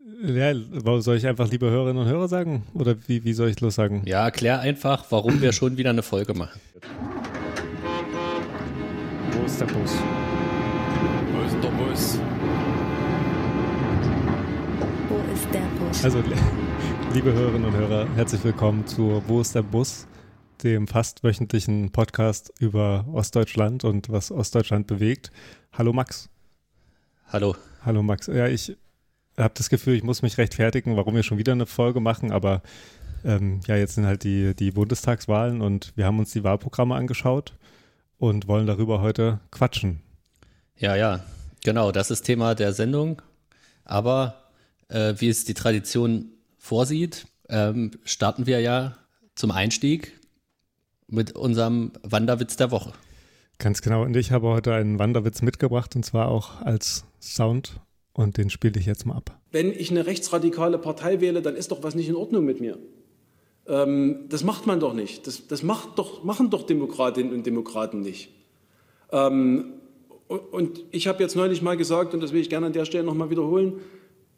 Ja, soll ich einfach liebe Hörerinnen und Hörer sagen? Oder wie, wie soll ich los sagen? Ja, erklär einfach, warum wir schon wieder eine Folge machen. Wo ist der Bus? Wo ist der Bus? Wo ist der Bus? Also, liebe Hörerinnen und Hörer, herzlich willkommen zu Wo ist der Bus? Dem fast wöchentlichen Podcast über Ostdeutschland und was Ostdeutschland bewegt. Hallo Max. Hallo. Hallo Max. Ja, ich habe das Gefühl, ich muss mich rechtfertigen, warum wir schon wieder eine Folge machen, aber ähm, ja, jetzt sind halt die, die Bundestagswahlen und wir haben uns die Wahlprogramme angeschaut und wollen darüber heute quatschen. Ja, ja, genau, das ist Thema der Sendung. Aber äh, wie es die Tradition vorsieht, ähm, starten wir ja zum Einstieg mit unserem Wanderwitz der Woche. Ganz genau. Und ich habe heute einen Wanderwitz mitgebracht und zwar auch als Sound und den spiele ich jetzt mal ab. Wenn ich eine rechtsradikale Partei wähle, dann ist doch was nicht in Ordnung mit mir. Ähm, das macht man doch nicht. Das, das macht doch, machen doch Demokratinnen und Demokraten nicht. Ähm, und ich habe jetzt neulich mal gesagt, und das will ich gerne an der Stelle nochmal wiederholen,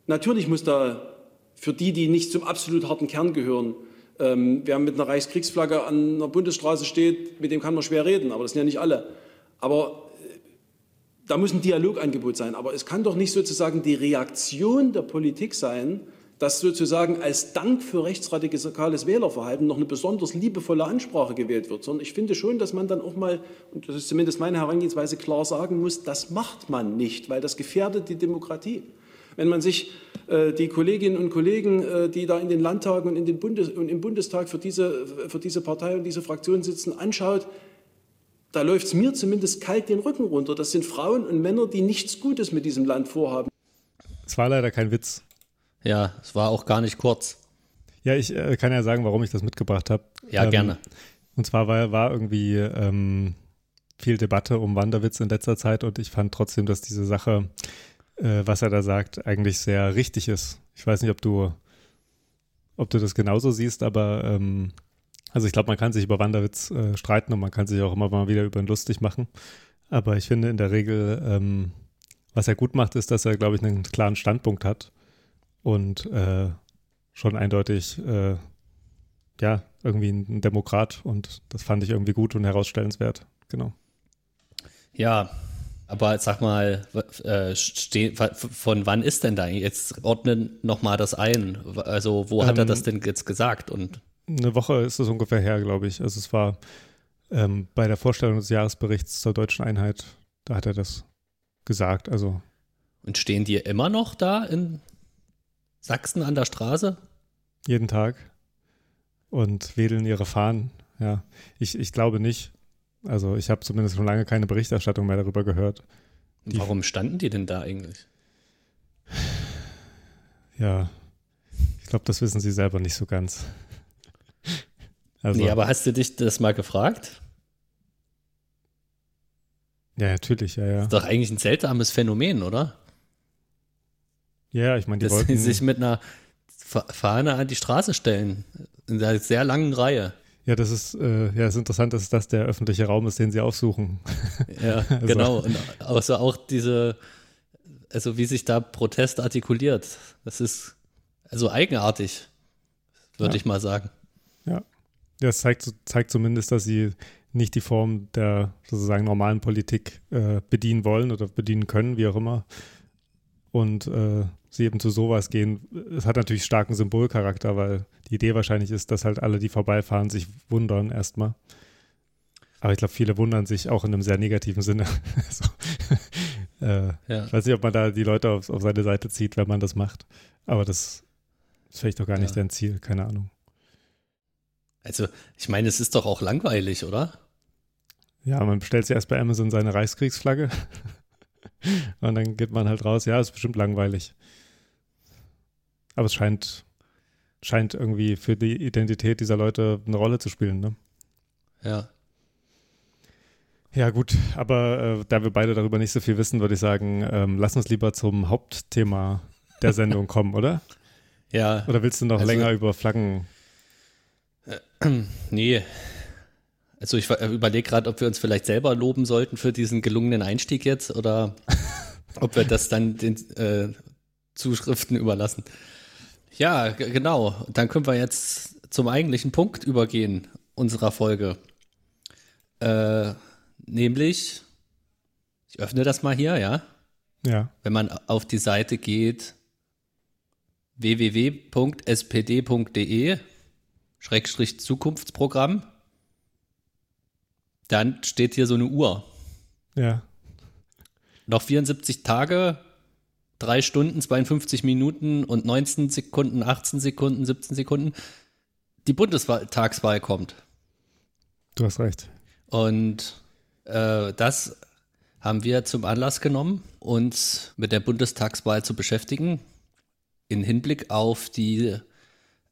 natürlich muss da für die, die nicht zum absolut harten Kern gehören, ähm, wer mit einer Reichskriegsflagge an einer Bundesstraße steht, mit dem kann man schwer reden, aber das sind ja nicht alle. Aber da muss ein Dialogangebot sein. Aber es kann doch nicht sozusagen die Reaktion der Politik sein, dass sozusagen als Dank für rechtsradikales Wählerverhalten noch eine besonders liebevolle Ansprache gewählt wird, sondern ich finde schon, dass man dann auch mal, und das ist zumindest meine Herangehensweise, klar sagen muss, das macht man nicht, weil das gefährdet die Demokratie. Wenn man sich äh, die Kolleginnen und Kollegen, äh, die da in den Landtagen und, in den Bundes und im Bundestag für diese, für diese Partei und diese Fraktion sitzen, anschaut, da läuft es mir zumindest kalt den Rücken runter. Das sind Frauen und Männer, die nichts Gutes mit diesem Land vorhaben. Es war leider kein Witz. Ja, es war auch gar nicht kurz. Ja, ich äh, kann ja sagen, warum ich das mitgebracht habe. Ja, ähm, gerne. Und zwar war, war irgendwie ähm, viel Debatte um Wanderwitz in letzter Zeit und ich fand trotzdem, dass diese Sache, äh, was er da sagt, eigentlich sehr richtig ist. Ich weiß nicht, ob du, ob du das genauso siehst, aber ähm, also ich glaube, man kann sich über Wanderwitz äh, streiten und man kann sich auch immer mal wieder über ihn lustig machen. Aber ich finde in der Regel, ähm, was er gut macht, ist, dass er, glaube ich, einen klaren Standpunkt hat und äh, schon eindeutig, äh, ja, irgendwie ein Demokrat und das fand ich irgendwie gut und herausstellenswert. Genau. Ja, aber sag mal, äh, von wann ist denn da? Jetzt ordnen nochmal das ein. Also, wo hat ähm, er das denn jetzt gesagt? Und eine Woche ist es ungefähr her, glaube ich. Also es war ähm, bei der Vorstellung des Jahresberichts zur deutschen Einheit, da hat er das gesagt. Also und stehen die immer noch da in Sachsen an der Straße? Jeden Tag und wedeln ihre Fahnen. Ja, ich, ich glaube nicht. Also ich habe zumindest schon lange keine Berichterstattung mehr darüber gehört. Die Warum standen die denn da eigentlich? Ja, ich glaube, das wissen sie selber nicht so ganz. Also, nee, aber hast du dich das mal gefragt? Ja, natürlich, ja, ja. Das ist doch eigentlich ein seltsames Phänomen, oder? Ja, ich meine, die Dass wollten... sie sich mit einer Fahne an die Straße stellen, in einer sehr langen Reihe. Ja, das ist, äh, ja, ist interessant, dass das der öffentliche Raum ist, den sie aufsuchen. Ja, also. genau. Und also auch diese, also wie sich da Protest artikuliert, das ist also eigenartig, würde ja. ich mal sagen. Ja. Ja, es zeigt, zeigt zumindest, dass sie nicht die Form der sozusagen normalen Politik äh, bedienen wollen oder bedienen können, wie auch immer. Und äh, sie eben zu sowas gehen. Es hat natürlich starken Symbolcharakter, weil die Idee wahrscheinlich ist, dass halt alle, die vorbeifahren, sich wundern erstmal. Aber ich glaube, viele wundern sich auch in einem sehr negativen Sinne. so. äh, ja. Ich weiß nicht, ob man da die Leute auf, auf, seine Seite zieht, wenn man das macht. Aber das ist vielleicht doch gar nicht ja. dein Ziel, keine Ahnung. Also, ich meine, es ist doch auch langweilig, oder? Ja, man bestellt sich erst bei Amazon seine Reichskriegsflagge und dann geht man halt raus. Ja, ist bestimmt langweilig. Aber es scheint, scheint irgendwie für die Identität dieser Leute eine Rolle zu spielen, ne? Ja. Ja, gut, aber äh, da wir beide darüber nicht so viel wissen, würde ich sagen, ähm, lass uns lieber zum Hauptthema der Sendung kommen, oder? Ja. Oder willst du noch also, länger über Flaggen nee. Also ich überlege gerade, ob wir uns vielleicht selber loben sollten für diesen gelungenen Einstieg jetzt oder ob wir das dann den, äh, Zuschriften überlassen. Ja, genau. Dann können wir jetzt zum eigentlichen Punkt übergehen unserer Folge. Äh, nämlich, ich öffne das mal hier, ja. Ja. Wenn man auf die Seite geht, www.spd.de, Schrägstrich Zukunftsprogramm, dann steht hier so eine Uhr. Ja. Noch 74 Tage, 3 Stunden, 52 Minuten und 19 Sekunden, 18 Sekunden, 17 Sekunden. Die Bundestagswahl kommt. Du hast recht. Und äh, das haben wir zum Anlass genommen, uns mit der Bundestagswahl zu beschäftigen, in Hinblick auf die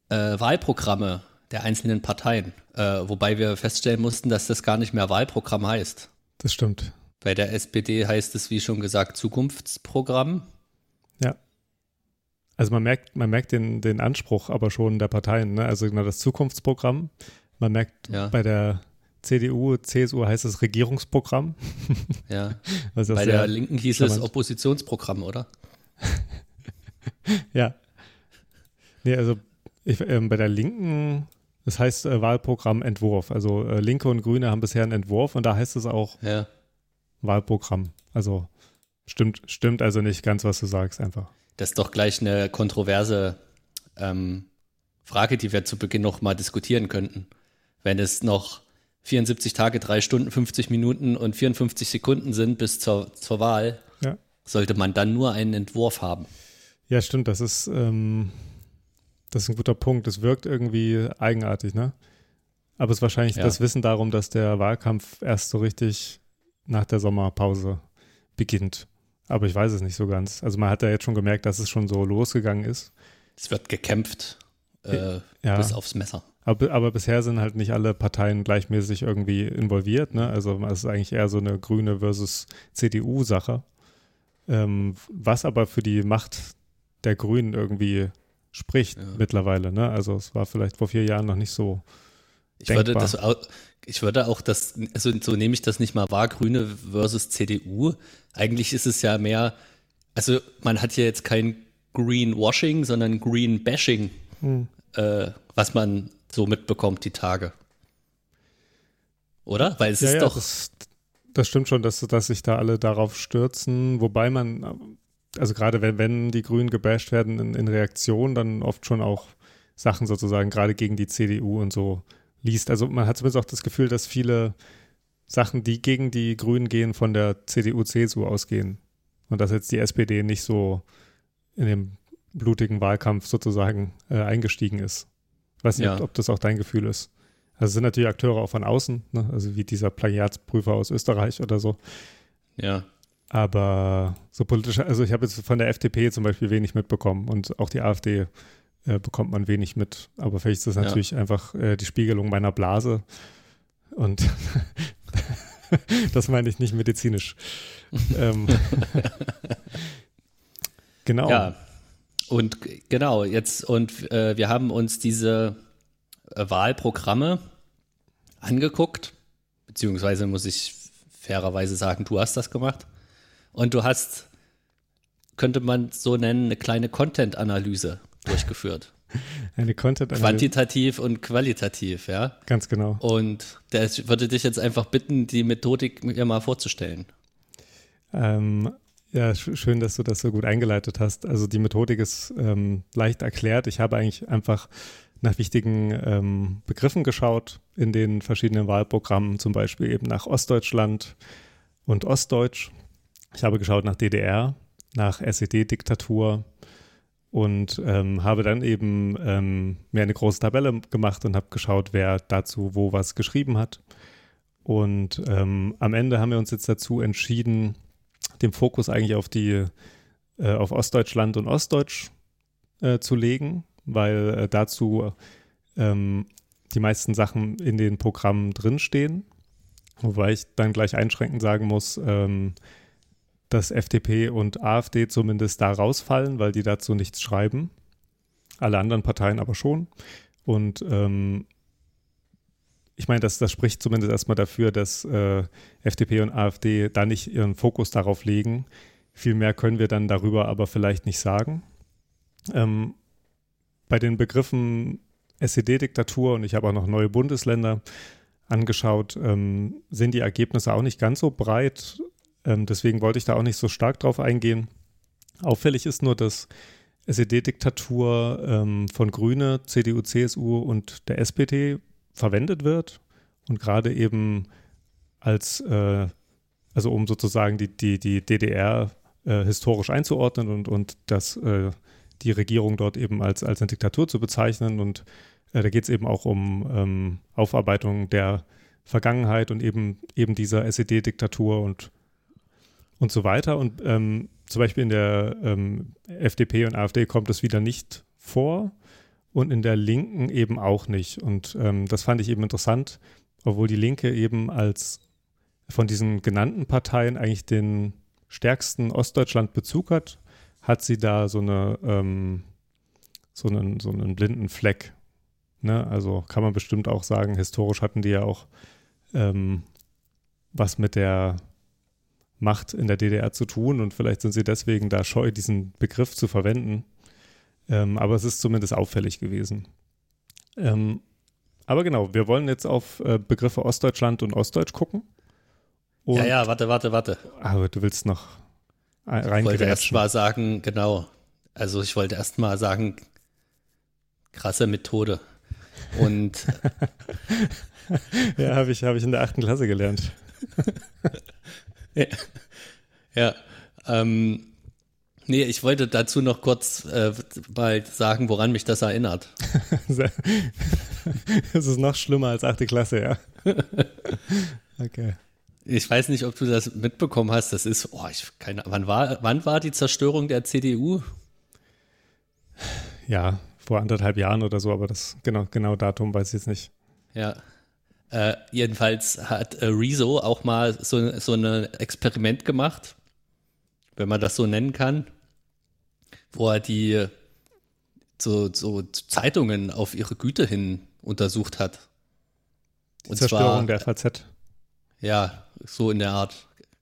äh, Wahlprogramme der einzelnen Parteien. Äh, wobei wir feststellen mussten, dass das gar nicht mehr Wahlprogramm heißt. Das stimmt. Bei der SPD heißt es, wie schon gesagt, Zukunftsprogramm. Ja. Also man merkt, man merkt den, den Anspruch aber schon der Parteien, ne? Also genau das Zukunftsprogramm. Man merkt Ja. bei der CDU, CSU heißt es Regierungsprogramm. Ja. Das Bei der Linken hieß es charmant- Oppositionsprogramm, oder? Ja. Nee, also ich, ähm, bei der Linken, das heißt äh, Wahlprogramm Entwurf. Also äh, Linke und Grüne haben bisher einen Entwurf und da heißt es auch Ja. Wahlprogramm. Also stimmt, stimmt also nicht ganz, was du sagst, einfach. Das ist doch gleich eine kontroverse ähm, Frage, die wir zu Beginn noch mal diskutieren könnten. Wenn es noch 74 Tage, 3 Stunden, 50 Minuten und 54 Sekunden sind bis zur, zur Wahl, Ja. sollte man dann nur einen Entwurf haben. Ja, stimmt, das ist, ähm, das ist ein guter Punkt. Es wirkt irgendwie eigenartig, ne? Aber es ist wahrscheinlich Ja. das Wissen darum, dass der Wahlkampf erst so richtig nach der Sommerpause beginnt. Aber ich weiß es nicht so ganz. Also man hat ja jetzt schon gemerkt, dass es schon so losgegangen ist. Es wird gekämpft äh, Ja. bis aufs Messer. Aber, aber bisher sind halt nicht alle Parteien gleichmäßig irgendwie involviert. Ne? Also es ist eigentlich eher so eine grüne versus CDU-Sache. Ähm, was aber für die Macht der Grünen irgendwie spricht Ja. mittlerweile. Ne? Also es war vielleicht vor vier Jahren noch nicht so. Ich würde das auch, ich würde auch das, also so nehme ich das nicht mal wahr, Grüne versus CDU. Eigentlich ist es ja mehr, also man hat ja jetzt kein Greenwashing, sondern Green-Bashing, Hm. äh, was man so mitbekommt die Tage. Oder? Weil es ja, ist ja, doch, das, das stimmt schon, dass, dass sich da alle darauf stürzen. Wobei man, also gerade wenn, wenn die Grünen gebasht werden in, in Reaktion, dann oft schon auch Sachen sozusagen gerade gegen die CDU und so liest. Also man hat zumindest auch das Gefühl, dass viele Sachen, die gegen die Grünen gehen, von der CDU, CSU ausgehen. Und dass jetzt die SPD nicht so in dem blutigen Wahlkampf sozusagen äh, eingestiegen ist. Ich weiß nicht, Ja. ob, ob das auch dein Gefühl ist. Also es sind natürlich Akteure auch von außen, ne? also wie dieser Plagiatsprüfer aus Österreich oder so. ja, Aber so politische, also ich habe jetzt von der FDP zum Beispiel wenig mitbekommen und auch die AfD äh, bekommt man wenig mit. Aber vielleicht ist das Ja. natürlich einfach äh, die Spiegelung meiner Blase. Und das meine ich nicht medizinisch. ähm, genau. ja. Und genau, jetzt, und äh, wir haben uns diese äh, Wahlprogramme angeguckt, beziehungsweise muss ich fairerweise sagen, du hast das gemacht. Und du hast, könnte man so nennen, eine kleine Content-Analyse durchgeführt. Eine content Quantitativ und qualitativ, ja. Ganz genau. Und das würde dich jetzt einfach bitten, die Methodik mir mal vorzustellen. Ähm, ja, sch schön, dass du das so gut eingeleitet hast. Also die Methodik ist ähm, leicht erklärt. Ich habe eigentlich einfach nach wichtigen ähm, Begriffen geschaut in den verschiedenen Wahlprogrammen, zum Beispiel eben nach Ostdeutschland und Ostdeutsch. Ich habe geschaut nach DDR, nach SED-Diktatur und ähm, habe dann eben ähm, mir eine große Tabelle gemacht und habe geschaut, wer dazu wo was geschrieben hat. Und ähm, am Ende haben wir uns jetzt dazu entschieden, den Fokus eigentlich auf die äh, auf Ostdeutschland und Ostdeutsch äh, zu legen, weil äh, dazu ähm, die meisten Sachen in den Programmen drinstehen. Wobei ich dann gleich einschränkend sagen muss, ähm, dass FDP und AfD zumindest da rausfallen, weil die dazu nichts schreiben. Alle anderen Parteien aber schon. Und ähm, ich meine, das, das spricht zumindest erstmal dafür, dass äh, FDP und AfD da nicht ihren Fokus darauf legen. Viel mehr können wir dann darüber aber vielleicht nicht sagen. Ähm, bei den Begriffen SED-Diktatur und ich habe auch noch neue Bundesländer angeschaut, ähm, sind die Ergebnisse auch nicht ganz so breit. Ähm, deswegen wollte ich da auch nicht so stark drauf eingehen. Auffällig ist nur, dass SED-Diktatur ähm, von Grüne, CDU, CSU und der SPD verwendet wird und gerade eben als, äh, also um sozusagen die, die, die DDR äh, historisch einzuordnen und, und das, äh, die Regierung dort eben als, als eine Diktatur zu bezeichnen. Und äh, da geht es eben auch um ähm, Aufarbeitung der Vergangenheit und eben, eben dieser SED-Diktatur und, und so weiter. Und ähm, zum Beispiel in der ähm, FDP und AfD kommt es wieder nicht vor und in der Linken eben auch nicht. Und ähm, das fand ich eben interessant, obwohl die Linke eben als von diesen genannten Parteien eigentlich den stärksten Ostdeutschland-Bezug hat, hat sie da so eine ähm, so einen, so einen blinden Fleck. Ne? Also kann man bestimmt auch sagen, historisch hatten die ja auch ähm, was mit der Macht in der DDR zu tun und vielleicht sind sie deswegen da scheu, diesen Begriff zu verwenden. Ähm, aber es ist zumindest auffällig gewesen. Ähm, aber genau, wir wollen jetzt auf äh, Begriffe Ostdeutschland und Ostdeutsch gucken. Und, ja, ja, warte, warte, warte. Aber du willst noch rein Ich wollte erst mal sagen, genau. Also ich wollte erst mal sagen, krasse Methode. Und ja, habe ich, hab ich in der achten Klasse gelernt. ja, ja ähm, nee, ich wollte dazu noch kurz äh, mal sagen, woran mich das erinnert. Es ist noch schlimmer als achte Klasse, ja. Okay. Ich weiß nicht, ob du das mitbekommen hast. Das ist, oh, ich keine, wann war, wann war die Zerstörung der CDU? Ja, vor anderthalb Jahren oder so, aber das genau, genau Datum weiß ich jetzt nicht. Ja. Äh, jedenfalls hat äh, Rezo auch mal so, so ein Experiment gemacht, wenn man das so nennen kann, wo er die so, so Zeitungen auf ihre Güte hin untersucht hat. Die Und Zerstörung zwar, der FAZ. Ja, so in der Art.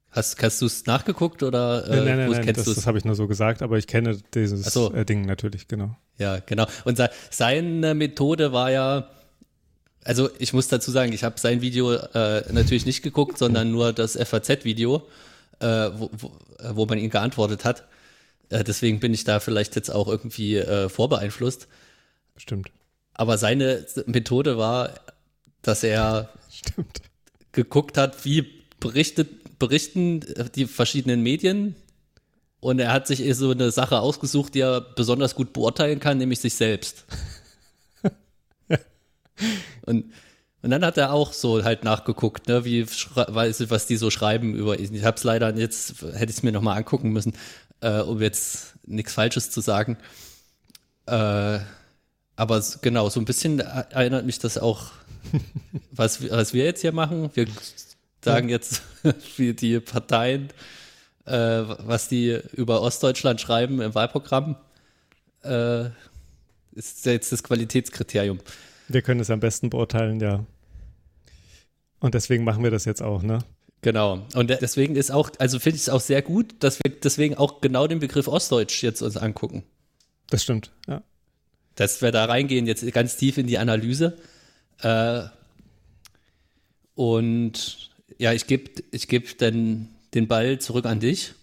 Hast, hast du es nachgeguckt oder äh, nein, nein, nein, nein das, das habe ich nur so gesagt, aber ich kenne dieses so. äh, Ding natürlich, genau. Ja, genau. Und seine Methode war ja, also ich muss dazu sagen, ich habe sein Video äh, natürlich nicht geguckt, sondern nur das FAZ-Video, äh, wo, wo, wo, man ihn geantwortet hat. Äh, deswegen bin ich da vielleicht jetzt auch irgendwie äh, vorbeeinflusst. Stimmt. Aber seine Methode war, dass er Stimmt geguckt hat, wie berichtet, berichten die verschiedenen Medien. Und er hat sich eh so eine Sache ausgesucht, die er besonders gut beurteilen kann, nämlich sich selbst. und, und dann hat er auch so halt nachgeguckt, ne, wie was die so schreiben über. Ich habe es leider jetzt hätte ich es mir noch mal angucken müssen, äh, um jetzt nichts Falsches zu sagen. Äh, aber genau, so ein bisschen erinnert mich das auch was, was wir jetzt hier machen, wir sagen jetzt, wie die Parteien, äh, was die über Ostdeutschland schreiben im Wahlprogramm, äh, ist jetzt das Qualitätskriterium. Wir können es am besten beurteilen, ja. Und deswegen machen wir das jetzt auch, ne? Genau. Und deswegen ist auch, also finde ich es auch sehr gut, dass wir deswegen auch genau den Begriff Ostdeutsch jetzt uns angucken. Das stimmt, ja. Dass wir da reingehen, jetzt ganz tief in die Analyse. Äh, und ja, ich gebe ich geb dann den Ball zurück an dich.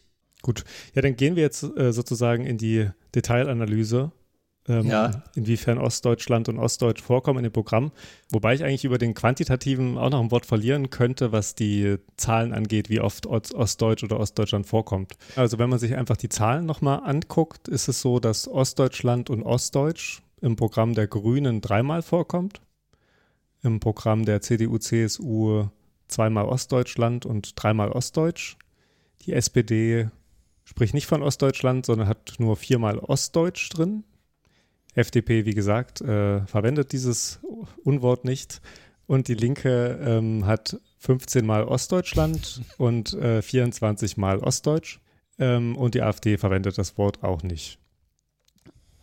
Gut, ja, dann gehen wir jetzt äh, sozusagen in die Detailanalyse, ähm, ja. inwiefern Ostdeutschland und Ostdeutsch vorkommen in dem Programm. Wobei ich eigentlich über den Quantitativen auch noch ein Wort verlieren könnte, was die Zahlen angeht, wie oft Ostdeutsch oder Ostdeutschland vorkommt. Also wenn man sich einfach die Zahlen nochmal anguckt, ist es so, dass Ostdeutschland und Ostdeutsch im Programm der Grünen dreimal vorkommt im Programm der CDU-CSU zweimal Ostdeutschland und dreimal Ostdeutsch. Die SPD spricht nicht von Ostdeutschland, sondern hat nur viermal Ostdeutsch drin. FDP, wie gesagt, äh, verwendet dieses Unwort nicht. Und die Linke ähm, hat 15 Mal Ostdeutschland und äh, 24 Mal Ostdeutsch. Ähm, und die AfD verwendet das Wort auch nicht.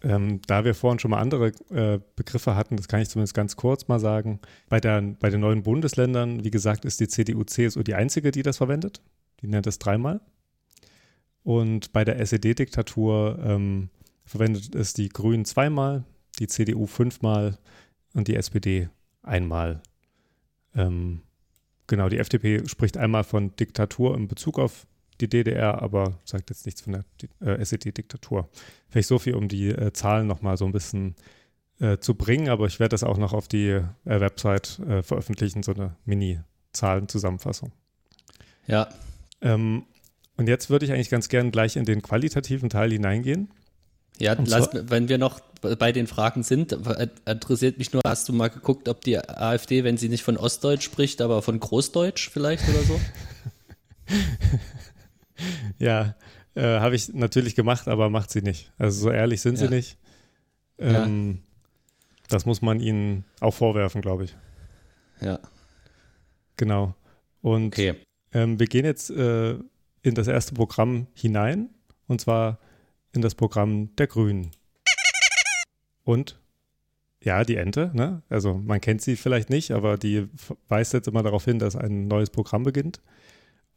Ähm, da wir vorhin schon mal andere äh, Begriffe hatten, das kann ich zumindest ganz kurz mal sagen. Bei, der, bei den neuen Bundesländern, wie gesagt, ist die CDU, CSU die einzige, die das verwendet. Die nennt es dreimal. Und bei der SED-Diktatur ähm, verwendet es die Grünen zweimal, die CDU fünfmal und die SPD einmal. Ähm, genau, die FDP spricht einmal von Diktatur in Bezug auf die DDR, aber sagt jetzt nichts von der äh, SED-Diktatur. Vielleicht so viel, um die äh, Zahlen nochmal so ein bisschen äh, zu bringen, aber ich werde das auch noch auf die äh, Website äh, veröffentlichen, so eine Mini-Zahlenzusammenfassung. Ja. Ähm, und jetzt würde ich eigentlich ganz gern gleich in den qualitativen Teil hineingehen. Ja, lass, wenn wir noch bei den Fragen sind, äh, interessiert mich nur, hast du mal geguckt, ob die AfD, wenn sie nicht von Ostdeutsch spricht, aber von Großdeutsch vielleicht oder so? Ja, äh, habe ich natürlich gemacht, aber macht sie nicht. Also so ehrlich sind sie Ja. nicht. Ähm, Das muss man ihnen auch vorwerfen, glaube ich. Ja, Genau. Und okay. ähm, wir gehen jetzt äh, in das erste Programm hinein, und zwar in das Programm der Grünen. Und ja, die Ente, ne? Also man kennt sie vielleicht nicht, aber die weist jetzt immer darauf hin, dass ein neues Programm beginnt.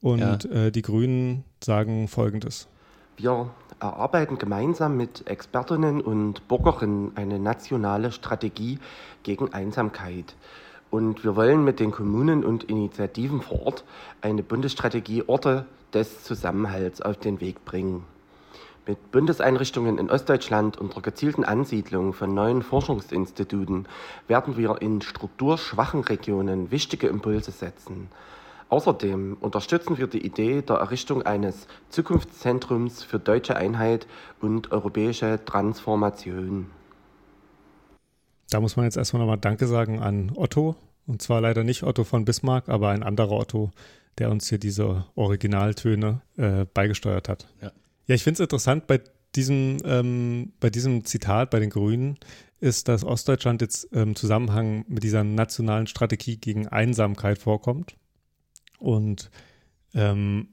Und äh, die Grünen sagen folgendes. Wir erarbeiten gemeinsam mit Expertinnen und Bürgerinnen eine nationale Strategie gegen Einsamkeit. Und wir wollen mit den Kommunen und Initiativen vor Ort eine Bundesstrategie Orte des Zusammenhalts auf den Weg bringen. Mit Bundeseinrichtungen in Ostdeutschland und der gezielten Ansiedlung von neuen Forschungsinstituten werden wir in strukturschwachen Regionen wichtige Impulse setzen. Außerdem unterstützen wir die Idee der Errichtung eines Zukunftszentrums für deutsche Einheit und europäische Transformation. Da muss man jetzt erstmal nochmal Danke sagen an Otto. Und zwar leider nicht Otto von Bismarck, aber ein anderer Otto, der uns hier diese Originaltöne äh, beigesteuert hat. Ja. Ja, ich finde es interessant bei diesem, ähm, bei diesem Zitat bei den Grünen ist, dass Ostdeutschland jetzt im Zusammenhang mit dieser nationalen Strategie gegen Einsamkeit vorkommt. Und ähm,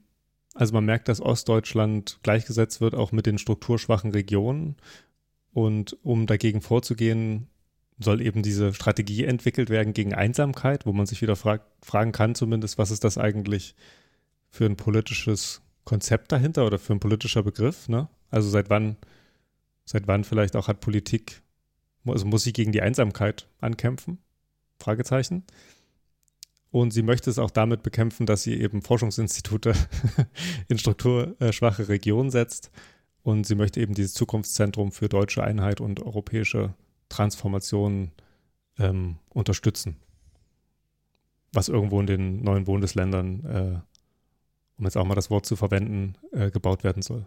also man merkt, dass Ostdeutschland gleichgesetzt wird auch mit den strukturschwachen Regionen. Und um dagegen vorzugehen, soll eben diese Strategie entwickelt werden gegen Einsamkeit, wo man sich wieder frag, fragen kann, zumindest, was ist das eigentlich für ein politisches Konzept dahinter oder für ein politischer Begriff? Ne? Also seit wann, seit wann vielleicht auch hat Politik, also muss sie gegen die Einsamkeit ankämpfen? Fragezeichen. Und sie möchte es auch damit bekämpfen, dass sie eben Forschungsinstitute in strukturschwache Regionen setzt. Und sie möchte eben dieses Zukunftszentrum für deutsche Einheit und europäische Transformation ähm, unterstützen. Was irgendwo in den neuen Bundesländern, äh, um jetzt auch mal das Wort zu verwenden, äh, gebaut werden soll.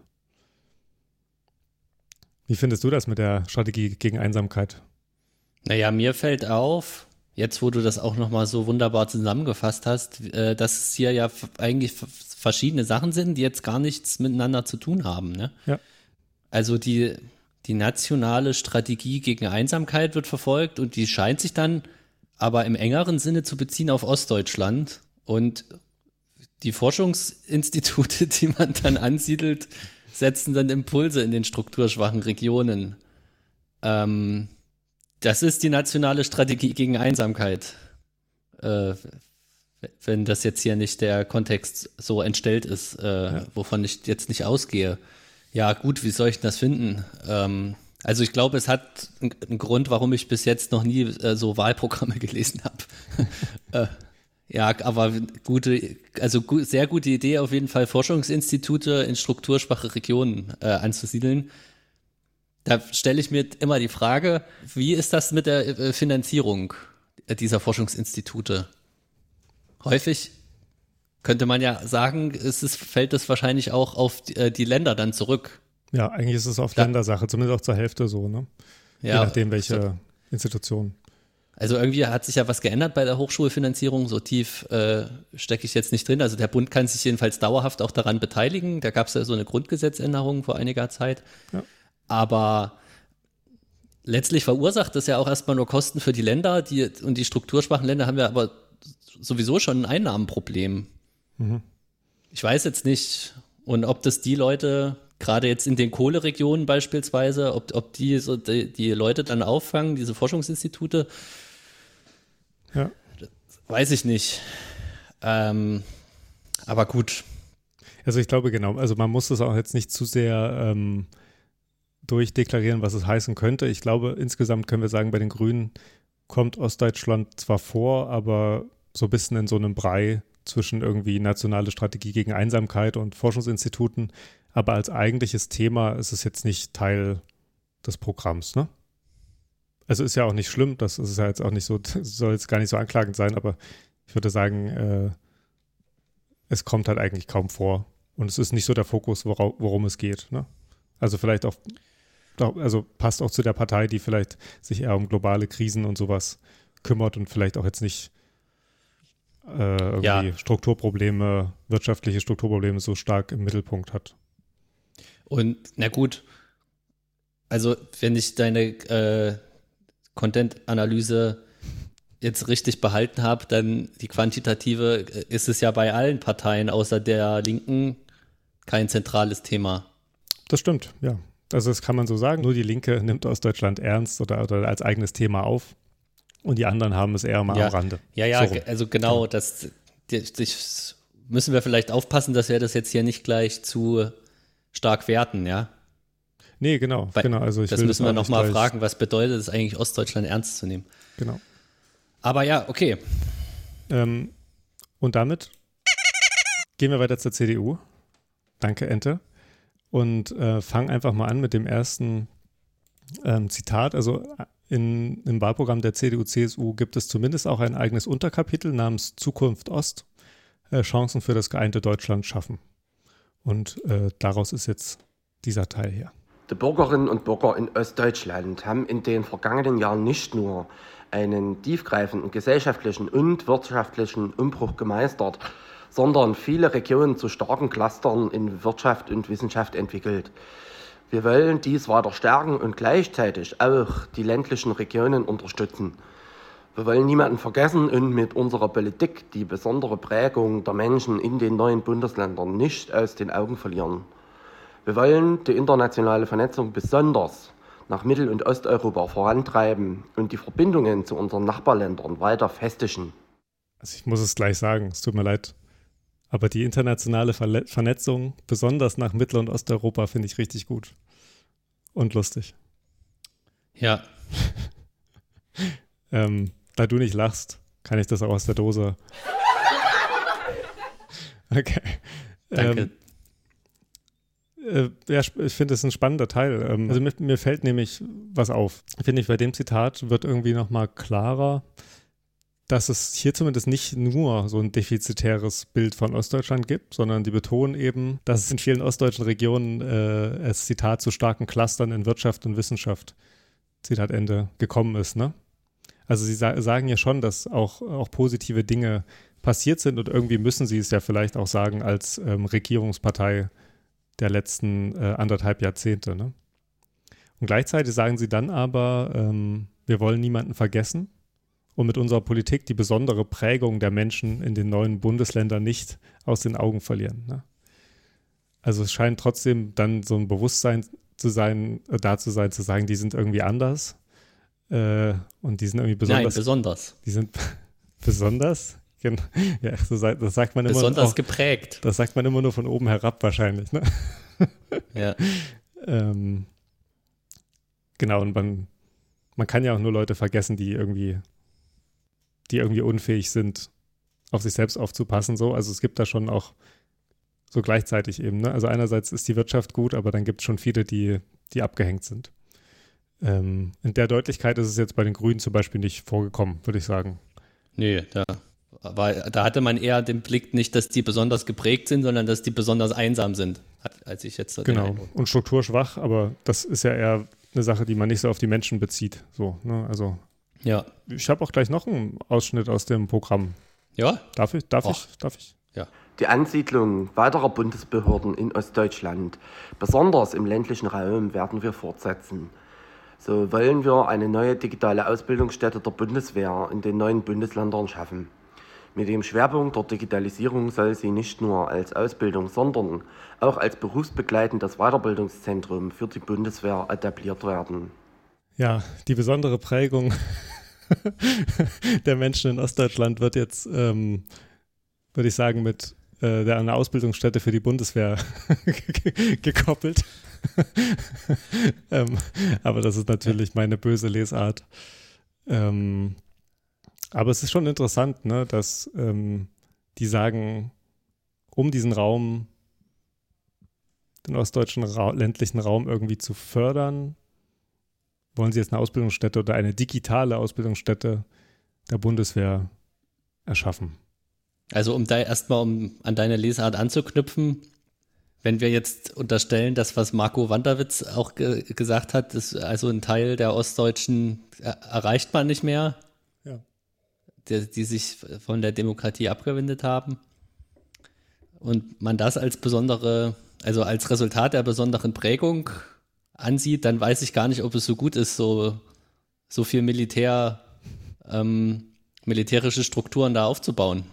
Wie findest du das mit der Strategie gegen Einsamkeit? Naja, mir fällt auf, jetzt wo du das auch nochmal so wunderbar zusammengefasst hast, äh, dass es hier ja eigentlich verschiedene Sachen sind, die jetzt gar nichts miteinander zu tun haben. Ne? Ja. Also die, die nationale Strategie gegen Einsamkeit wird verfolgt und die scheint sich dann aber im engeren Sinne zu beziehen auf Ostdeutschland und die Forschungsinstitute, die man dann ansiedelt, setzen dann Impulse in den strukturschwachen Regionen. Ähm, das ist die nationale Strategie gegen Einsamkeit. Äh, wenn das jetzt hier nicht der Kontext so entstellt ist, äh, wovon ich jetzt nicht ausgehe. Ja, gut, wie soll ich denn das finden? Ähm, also ich glaube, es hat einen einen Grund, warum ich bis jetzt noch nie äh, so Wahlprogramme gelesen habe. Ja, aber gute, also gu sehr gute Idee auf jeden Fall, Forschungsinstitute in strukturschwache Regionen äh, anzusiedeln. Da stelle ich mir immer die Frage, wie ist das mit der äh, Finanzierung dieser Forschungsinstitute? Häufig könnte man ja sagen, es ist, fällt es wahrscheinlich auch auf die, äh, die Länder dann zurück. Ja, eigentlich ist es oft Ja. Ländersache, zumindest auch zur Hälfte so, ne? Je Ja, nachdem, welche Institution. Also irgendwie hat sich ja was geändert bei der Hochschulfinanzierung. So tief äh, stecke ich jetzt nicht drin. Also der Bund kann sich jedenfalls dauerhaft auch daran beteiligen. Da gab es ja so eine Grundgesetzänderung vor einiger Zeit. Ja. Aber letztlich verursacht das ja auch erstmal nur Kosten für die Länder. Die, und die strukturschwachen Länder haben ja aber sowieso schon ein Einnahmenproblem. Ich weiß jetzt nicht, und ob das die Leute, gerade jetzt in den Kohleregionen beispielsweise, ob, ob die so die, die Leute dann auffangen, diese Forschungsinstitute, Ja. weiß ich nicht. Ähm, aber gut, Also ich glaube genau, also man muss das auch jetzt nicht zu sehr ähm, durchdeklarieren, was es heißen könnte. Ich glaube, insgesamt können wir sagen, bei den Grünen kommt Ostdeutschland zwar vor, aber so ein bisschen in so einem Brei zwischen irgendwie nationale Strategie gegen Einsamkeit und Forschungsinstituten. Aber als eigentliches Thema ist es jetzt nicht Teil des Programms, ne? Also ist ja auch nicht schlimm, das ist ja jetzt auch nicht so, soll jetzt gar nicht so anklagend sein, aber ich würde sagen, äh, es kommt halt eigentlich kaum vor. Und es ist nicht so der Fokus, wora, worum es geht. Ne? Also vielleicht auch, also passt auch zu der Partei, die vielleicht sich eher um globale Krisen und sowas kümmert und vielleicht auch jetzt nicht äh, irgendwie Ja. Strukturprobleme, wirtschaftliche Strukturprobleme so stark im Mittelpunkt hat. Und na gut, also wenn ich deine äh, Content-Analyse jetzt richtig behalten habe, dann die quantitative äh, ist es ja bei allen Parteien außer der Linken kein zentrales Thema. Das stimmt, ja. Also das kann man so sagen. Nur die Linke nimmt Ostdeutschland ernst oder, oder als eigenes Thema auf und die anderen haben es eher mal Ja. am Rande. Ja, ja, So also genau, das, die, das müssen wir vielleicht aufpassen, dass wir das jetzt hier nicht gleich zu stark werten, ja. Nee, genau, Weil genau. Also ich das müssen wir auch nicht nochmal fragen, was bedeutet es eigentlich, Ostdeutschland ernst zu nehmen. Genau. Aber ja, okay. Ähm, und damit gehen wir weiter zur CDU. Danke, Ente. Und äh, fangen einfach mal an mit dem ersten ähm, Zitat. Also in, im Wahlprogramm der CDU-CSU gibt es zumindest auch ein eigenes Unterkapitel namens Zukunft Ost. Äh, Chancen für das geeinte Deutschland schaffen. Und äh, daraus ist jetzt dieser Teil hier. Die Bürgerinnen und Bürger in Ostdeutschland haben in den vergangenen Jahren nicht nur einen tiefgreifenden gesellschaftlichen und wirtschaftlichen Umbruch gemeistert, sondern viele Regionen zu starken Clustern in Wirtschaft und Wissenschaft entwickelt. Wir wollen dies weiter stärken und gleichzeitig auch die ländlichen Regionen unterstützen. Wir wollen niemanden vergessen und mit unserer Politik die besondere Prägung der Menschen in den neuen Bundesländern nicht aus den Augen verlieren. Wir wollen die internationale Vernetzung besonders nach Mittel- und Osteuropa vorantreiben und die Verbindungen zu unseren Nachbarländern weiter festigen. Also ich muss es gleich sagen, es tut mir leid. Aber die internationale Verle Vernetzung, besonders nach Mittel- und Osteuropa, finde ich richtig gut. Und lustig. Ja, Ähm, da du nicht lachst, kann ich das auch aus der Dose. Okay. danke. Ähm, äh, ja, ich finde es ein spannender Teil. Ähm, also mir, mir fällt nämlich was auf. Finde ich, bei dem Zitat wird irgendwie nochmal klarer, dass es hier zumindest nicht nur so ein defizitäres Bild von Ostdeutschland gibt, sondern die betonen eben, dass es in vielen ostdeutschen Regionen äh, es, Zitat, zu starken Clustern in Wirtschaft und Wissenschaft, Zitat Ende, gekommen ist. Ne? Also sie sa sagen ja schon, dass auch, auch positive Dinge passiert sind und irgendwie müssen sie es ja vielleicht auch sagen als ähm, Regierungspartei der letzten äh, anderthalb Jahrzehnte. Ne? Und gleichzeitig sagen sie dann aber, ähm, wir wollen niemanden vergessen und mit unserer Politik die besondere Prägung der Menschen in den neuen Bundesländern nicht aus den Augen verlieren. Ne? Also es scheint trotzdem dann so ein Bewusstsein zu sein, äh, da zu sein, zu sagen, die sind irgendwie anders äh, und die sind irgendwie Nein, besonders. besonders. die sind besonders. Genau. Ja, so sagt- das sagt man immer Besonders geprägt. Das sagt man immer nur von oben herab wahrscheinlich. Ne? Ja. Ähm, genau, und man, man kann ja auch nur Leute vergessen, die irgendwie, die irgendwie unfähig sind, auf sich selbst aufzupassen. So. Also es gibt da schon auch so gleichzeitig eben. Ne? Also einerseits ist die Wirtschaft gut, aber dann gibt es schon viele, die, die abgehängt sind. Ähm, in der Deutlichkeit ist es jetzt bei den Grünen zum Beispiel nicht vorgekommen, würde ich sagen. Nee, da, war, da hatte man eher den Blick nicht, dass die besonders geprägt sind, sondern dass die besonders einsam sind, als ich jetzt Genau. Eindruck. Und strukturschwach, aber das ist ja eher eine Sache, die man nicht so auf die Menschen bezieht. So, ne? Also Ja. ich habe auch gleich noch einen Ausschnitt aus dem Programm. Ja, Darf ich? Darf Och. ich? Darf ich? Die Ansiedlung weiterer Bundesbehörden in Ostdeutschland, besonders im ländlichen Raum, werden wir fortsetzen. So wollen wir eine neue digitale Ausbildungsstätte der Bundeswehr in den neuen Bundesländern schaffen. Mit dem Schwerpunkt der Digitalisierung soll sie nicht nur als Ausbildung, sondern auch als berufsbegleitendes Weiterbildungszentrum für die Bundeswehr etabliert werden. Ja, die besondere Prägung der Menschen in Ostdeutschland wird jetzt, ähm, würde ich sagen, mit äh, einer Ausbildungsstätte für die Bundeswehr gekoppelt. ähm, aber das ist natürlich meine böse Lesart. Ähm, aber es ist schon interessant, ne, dass ähm, die sagen, um diesen Raum, den ostdeutschen Ra ländlichen Raum irgendwie zu fördern, wollen sie jetzt eine Ausbildungsstätte oder eine digitale Ausbildungsstätte der Bundeswehr erschaffen. Also um da erstmal um an deine Lesart anzuknüpfen, wenn wir jetzt unterstellen, dass was Marco Wanderwitz auch ge gesagt hat, ist also ein Teil der Ostdeutschen er erreicht man nicht mehr. Die, die sich von der Demokratie abgewendet haben. Und man das als besondere, also als Resultat der besonderen Prägung ansieht, dann weiß ich gar nicht, ob es so gut ist, so, so viel Militär, ähm, militärische Strukturen da aufzubauen.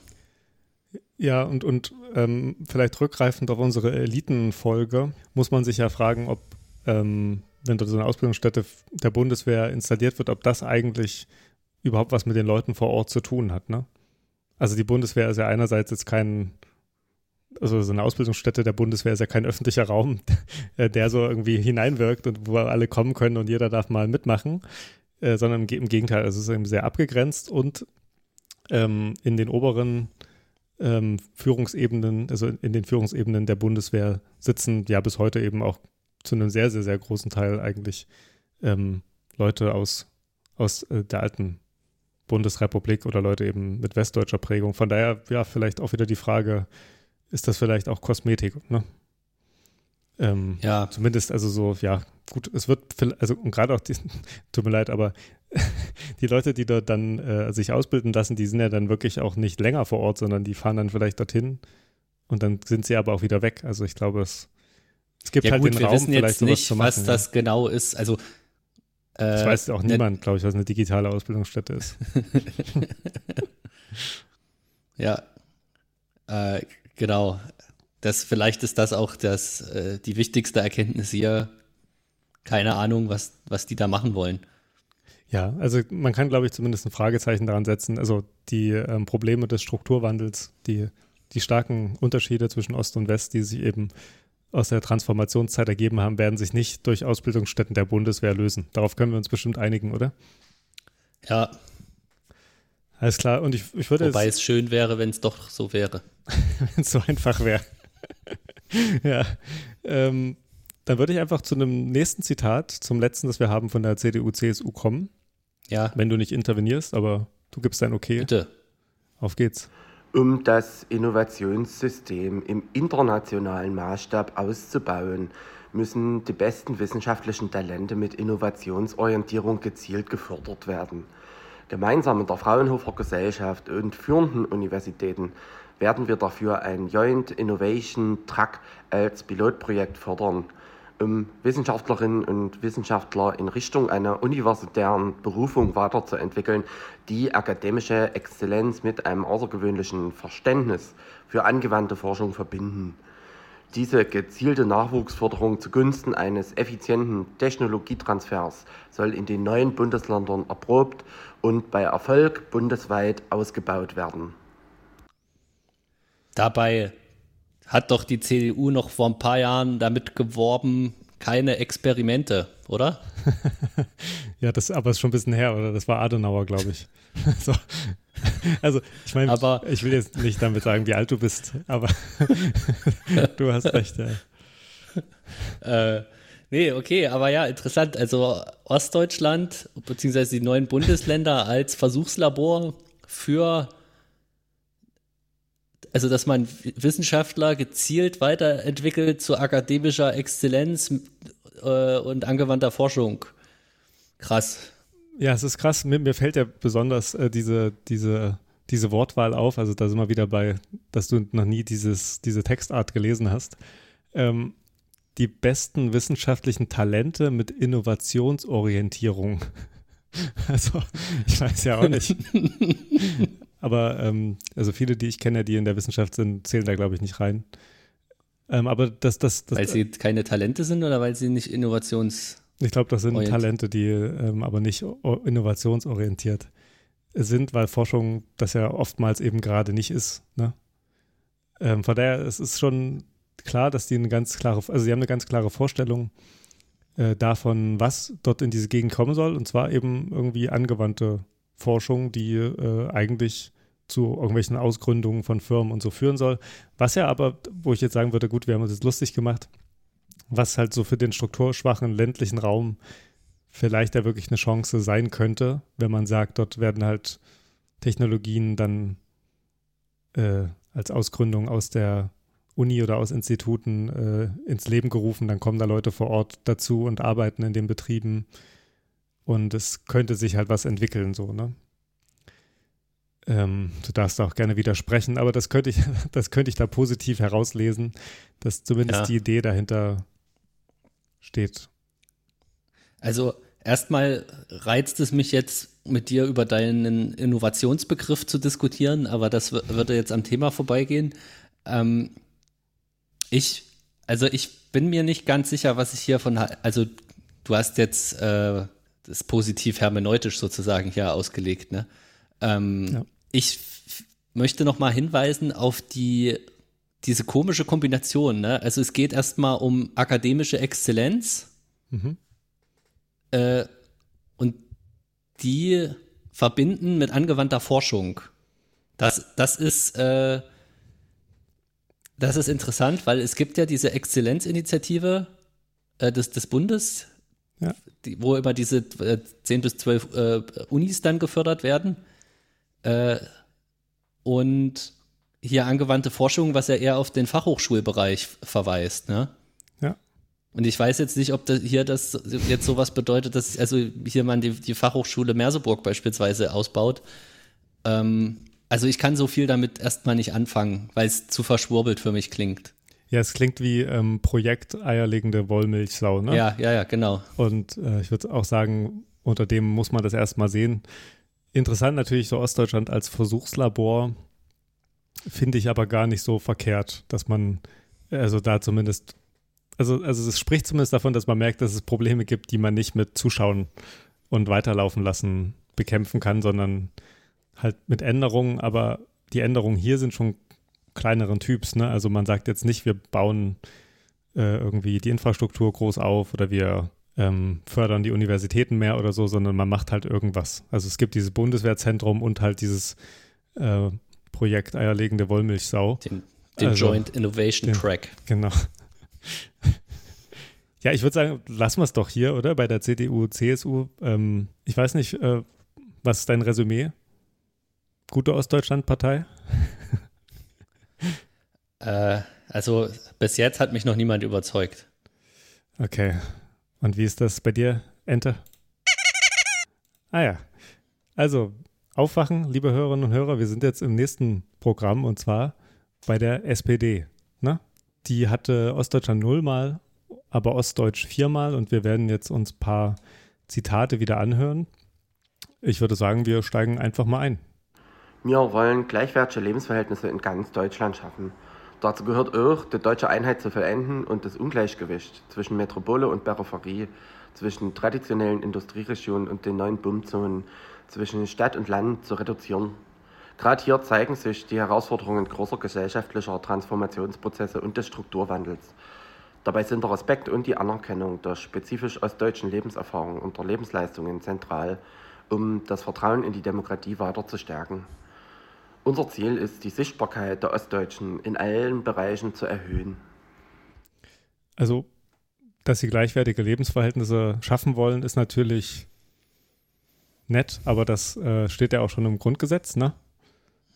Ja, und, und ähm, vielleicht rückgreifend auf unsere Elitenfolge muss man sich ja fragen, ob, ähm, wenn dort so eine Ausbildungsstätte der Bundeswehr installiert wird, ob das eigentlich überhaupt was mit den Leuten vor Ort zu tun hat. Ne? Also die Bundeswehr ist ja einerseits jetzt kein, also so eine Ausbildungsstätte der Bundeswehr ist ja kein öffentlicher Raum, äh, der so irgendwie hineinwirkt und wo alle kommen können und jeder darf mal mitmachen, äh, sondern im, Ge- im Gegenteil, also es ist eben sehr abgegrenzt und ähm, in den oberen ähm, Führungsebenen, also in, in den Führungsebenen der Bundeswehr sitzen ja bis heute eben auch zu einem sehr, sehr, sehr großen Teil eigentlich ähm, Leute aus, aus äh, der alten Bundesrepublik oder Leute eben mit westdeutscher Prägung. Von daher, ja, vielleicht auch wieder die Frage, ist das vielleicht auch Kosmetik, ne? Ähm, Ja, Zumindest, also so, ja, gut, es wird, also und gerade auch, die, tut mir leid, aber die Leute, die dort dann äh, sich ausbilden lassen, die sind ja dann wirklich auch nicht länger vor Ort, sondern die fahren dann vielleicht dorthin und dann sind sie aber auch wieder weg. Also ich glaube, es, es gibt ja halt gut, den wir Raum, wissen vielleicht jetzt nicht, was das genau ist. Also Das weiß auch ne- niemand, glaube ich, was eine digitale Ausbildungsstätte ist. Ja, äh, genau. Das, vielleicht ist das auch das, äh, die wichtigste Erkenntnis hier. Keine Ahnung, was, was die da machen wollen. Ja, also man kann, glaube ich, zumindest ein Fragezeichen daran setzen. Also die ähm, Probleme des Strukturwandels, die, die starken Unterschiede zwischen Ost und West, die sich eben aus der Transformationszeit ergeben haben, werden sich nicht durch Ausbildungsstätten der Bundeswehr lösen. Darauf können wir uns bestimmt einigen, oder? Ja, Alles klar. Und ich, ich würde wobei es schön wäre, wenn es doch so wäre. wenn es so einfach wäre. ja. Ähm, dann würde ich einfach zu einem nächsten Zitat, zum letzten, das wir haben von der CDU-CSU kommen, Ja, wenn du nicht intervenierst, aber du gibst dein Okay. bitte. Auf geht's. Um das Innovationssystem im internationalen Maßstab auszubauen, müssen die besten wissenschaftlichen Talente mit Innovationsorientierung gezielt gefördert werden. Gemeinsam mit der Fraunhofer Gesellschaft und führenden Universitäten werden wir dafür ein Joint Innovation Track als Pilotprojekt fördern, um Wissenschaftlerinnen und Wissenschaftler in Richtung einer universitären Berufung weiterzuentwickeln, die akademische Exzellenz mit einem außergewöhnlichen Verständnis für angewandte Forschung verbinden. Diese gezielte Nachwuchsförderung zugunsten eines effizienten Technologietransfers soll in den neuen Bundesländern erprobt und bei Erfolg bundesweit ausgebaut werden. Dabei hat doch die CDU noch vor ein paar Jahren damit geworben, keine Experimente, oder? Ja, das aber ist schon ein bisschen her, oder? Das war Adenauer, glaube ich. so. Also, ich meine, ich will jetzt nicht damit sagen, wie alt du bist, aber du hast recht, ja. Äh, nee, okay, aber ja, interessant. Also Ostdeutschland, beziehungsweise die neuen Bundesländer als Versuchslabor für, also dass man Wissenschaftler gezielt weiterentwickelt zu akademischer Exzellenz äh, und angewandter Forschung. Krass. Ja, es ist krass. Mir, mir fällt ja besonders äh, diese, diese, diese Wortwahl auf. Also da sind wir wieder bei, dass du noch nie dieses, diese Textart gelesen hast. Ähm, die besten wissenschaftlichen Talente mit Innovationsorientierung. Also, ich weiß ja auch nicht. Aber ähm, also viele, die ich kenne, die in der Wissenschaft sind, zählen da, glaube ich, nicht rein. Ähm, aber das, das, das, Weil sie keine Talente sind oder weil sie nicht innovations... ich glaube, das sind Talente, die ähm, aber nicht innovationsorientiert sind, weil Forschung das ja oftmals eben gerade nicht ist. Ne? Ähm, von daher, es ist schon, klar, dass die eine ganz klare, also sie haben eine ganz klare Vorstellung äh, davon, was dort in diese Gegend kommen soll. Und zwar eben irgendwie angewandte Forschung, die äh, eigentlich zu irgendwelchen Ausgründungen von Firmen und so führen soll. Was ja aber, wo ich jetzt sagen würde, gut, wir haben uns jetzt lustig gemacht, was halt so für den strukturschwachen ländlichen Raum vielleicht ja wirklich eine Chance sein könnte, wenn man sagt, dort werden halt Technologien dann äh, als Ausgründung aus der Uni oder aus Instituten äh, ins Leben gerufen, dann kommen da Leute vor Ort dazu und arbeiten in den Betrieben und es könnte sich halt was entwickeln, so, ne? Ähm, du darfst auch gerne widersprechen, aber das könnte ich, das könnte ich da positiv herauslesen, dass zumindest ja. die Idee dahinter steht. Also erstmal reizt es mich jetzt, mit dir über deinen Innovationsbegriff zu diskutieren, aber das würde jetzt am Thema vorbeigehen. Ähm, ich, also ich bin mir nicht ganz sicher, was ich hier von, also du hast jetzt äh, das positiv hermeneutisch sozusagen hier ausgelegt, ne? Ähm, ja. Ich möchte noch mal hinweisen auf die diese komische Kombination, ne? Also es geht erstmal um akademische Exzellenz mhm. äh, und die verbinden mit angewandter Forschung. Das, das ist äh, das ist interessant, weil es gibt ja diese Exzellenzinitiative äh, des, des Bundes, ja. die, wo immer diese äh, 10 bis 12 äh, Unis dann gefördert werden. Äh, und hier angewandte Forschung, was ja eher auf den Fachhochschulbereich verweist, ne? Ja. Und ich weiß jetzt nicht, ob das hier das jetzt sowas bedeutet, dass also hier man die, die Fachhochschule Merseburg beispielsweise ausbaut. Ähm, also ich kann so viel damit erstmal nicht anfangen, weil es zu verschwurbelt für mich klingt. Ja, es klingt wie ähm, Projekt eierlegende Wollmilchsau, ne? Ja, ja, ja, genau. Und äh, ich würde auch sagen, unter dem muss man das erstmal sehen. Interessant natürlich so Ostdeutschland als Versuchslabor, finde ich aber gar nicht so verkehrt, dass man, also da zumindest, also, also es spricht zumindest davon, dass man merkt, dass es Probleme gibt, die man nicht mit Zuschauen und weiterlaufen lassen bekämpfen kann, sondern halt mit Änderungen, aber die Änderungen hier sind schon kleineren Typs. Ne? Also man sagt jetzt nicht, wir bauen äh, irgendwie die Infrastruktur groß auf oder wir ähm, fördern die Universitäten mehr oder so, sondern man macht halt irgendwas. Also es gibt dieses Bundeswehrzentrum und halt dieses äh, Projekt Eierlegende Wollmilchsau. Den, den also, Joint Innovation den, Track. Genau. ja, ich würde sagen, lassen wir es doch hier, oder? Bei der CDU, CSU. Ähm, ich weiß nicht, äh, was ist dein Resümee? Gute Ostdeutschland-Partei? äh, also bis jetzt hat mich noch niemand überzeugt. Okay. Und wie ist das bei dir, Ente? Ah ja. Also, aufwachen, liebe Hörerinnen und Hörer, wir sind jetzt im nächsten Programm und zwar bei der SPD. Ne? Die hatte Ostdeutschland nullmal, aber Ostdeutsch viermal und wir werden jetzt uns ein paar Zitate wieder anhören. Ich würde sagen, wir steigen einfach mal ein. Wir wollen gleichwertige Lebensverhältnisse in ganz Deutschland schaffen. Dazu gehört auch, die deutsche Einheit zu vollenden und das Ungleichgewicht zwischen Metropole und Peripherie, zwischen traditionellen Industrieregionen und den neuen Boomzonen, zwischen Stadt und Land zu reduzieren. Gerade hier zeigen sich die Herausforderungen großer gesellschaftlicher Transformationsprozesse und des Strukturwandels. Dabei sind der Respekt und die Anerkennung der spezifisch ostdeutschen Lebenserfahrung und der Lebensleistungen zentral, um das Vertrauen in die Demokratie weiter zu stärken. Unser Ziel ist, die Sichtbarkeit der Ostdeutschen in allen Bereichen zu erhöhen. Also, dass sie gleichwertige Lebensverhältnisse schaffen wollen, ist natürlich nett, aber das äh, steht ja auch schon im Grundgesetz, ne?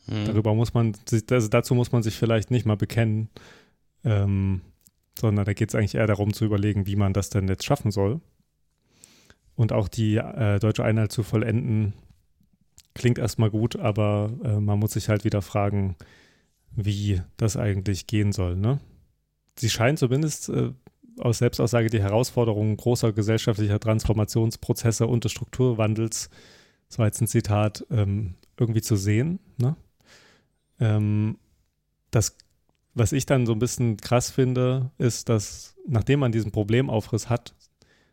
Mhm. Darüber muss man, also dazu muss man sich vielleicht nicht mal bekennen, ähm, sondern da geht es eigentlich eher darum zu überlegen, wie man das denn jetzt schaffen soll. Und auch die äh, deutsche Einheit zu vollenden, klingt erstmal gut, aber äh, man muss sich halt wieder fragen, wie das eigentlich gehen soll. Ne? Sie scheinen zumindest äh, aus Selbstaussage die Herausforderungen großer gesellschaftlicher Transformationsprozesse und des Strukturwandels, war jetzt ein Zitat, ähm, irgendwie zu sehen. Ne? Ähm, das, was ich dann so ein bisschen krass finde, ist, dass nachdem man diesen Problemaufriss hat,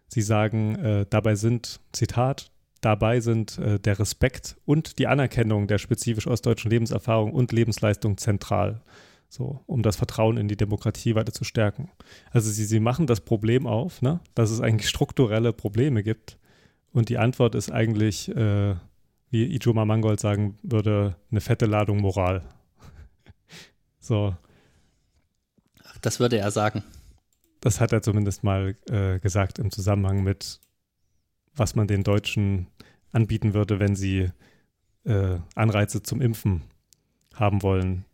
Sie sagen, äh, dabei sind, Zitat, Dabei sind äh, der Respekt und die Anerkennung der spezifisch ostdeutschen Lebenserfahrung und Lebensleistung zentral. so, um das Vertrauen in die Demokratie weiter zu stärken. Also sie, sie machen das Problem auf, ne, dass es eigentlich strukturelle Probleme gibt. Und die Antwort ist eigentlich, äh, wie Ijoma Mangold sagen würde, eine fette Ladung Moral. so. Das würde er sagen. Das hat er zumindest mal äh, gesagt im Zusammenhang mit, was man den Deutschen anbieten würde, wenn sie äh, Anreize zum Impfen haben wollen.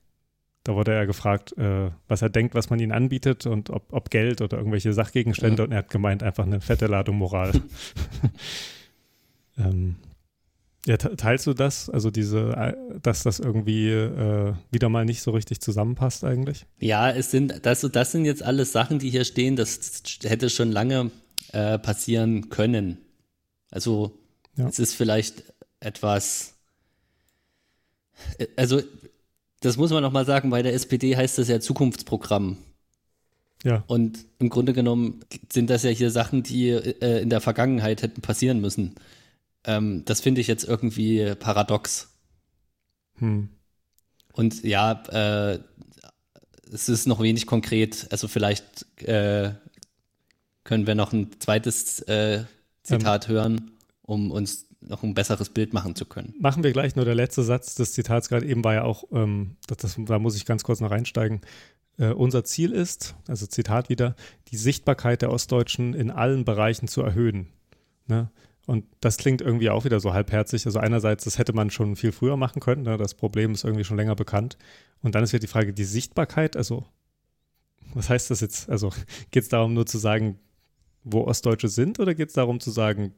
Da wurde er gefragt, äh, was er denkt, was man ihnen anbietet und ob, ob Geld oder irgendwelche Sachgegenstände. Ja. Und er hat gemeint, einfach eine fette Ladung Moral. ähm, ja, teilst du das? Also diese, äh, dass das irgendwie äh, wieder mal nicht so richtig zusammenpasst eigentlich? Ja, es sind, das, das sind jetzt alles Sachen, die hier stehen, das hätte schon lange äh, passieren können. Also ja. es ist vielleicht etwas, äh, also das muss man noch mal sagen, bei der SPD heißt das ja Zukunftsprogramm. Ja. Und im Grunde genommen sind das ja hier Sachen, die äh, in der Vergangenheit hätten passieren müssen. Ähm, das finde ich jetzt irgendwie paradox. Hm. Und ja, äh, es ist noch wenig konkret. Also vielleicht äh, können wir noch ein zweites äh, Zitat ähm, hören, um uns noch ein besseres Bild machen zu können. Machen wir gleich nur der letzte Satz des Zitats gerade eben war ja auch, ähm, das, das, da muss ich ganz kurz noch reinsteigen. Äh, unser Ziel ist, also Zitat wieder, die Sichtbarkeit der Ostdeutschen in allen Bereichen zu erhöhen. Ne? Und das klingt irgendwie auch wieder so halbherzig. Also einerseits, das hätte man schon viel früher machen können. Ne? Das Problem ist irgendwie schon länger bekannt. Und dann ist wieder die Frage, die Sichtbarkeit, also was heißt das jetzt? Also geht es darum nur zu sagen, wo Ostdeutsche sind oder geht es darum zu sagen,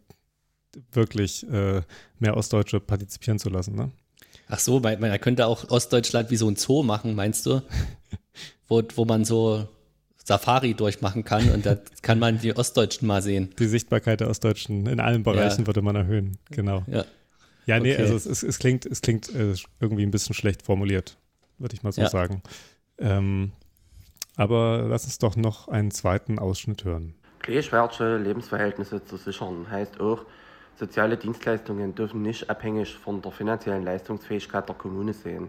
wirklich äh, mehr Ostdeutsche partizipieren zu lassen. Ne? Ach so, man, man könnte auch Ostdeutschland wie so ein Zoo machen, meinst du? wo, wo man so Safari durchmachen kann und da kann man die Ostdeutschen mal sehen. Die Sichtbarkeit der Ostdeutschen in allen Bereichen ja. würde man erhöhen, genau. Ja, ja nee, okay. also es, es, es, klingt, es klingt äh, irgendwie ein bisschen schlecht formuliert, würde ich mal so ja. sagen. Ähm, aber lass uns doch noch einen zweiten Ausschnitt hören. Gleichwertige Lebensverhältnisse zu sichern heißt auch, Soziale Dienstleistungen dürfen nicht abhängig von der finanziellen Leistungsfähigkeit der Kommune sein.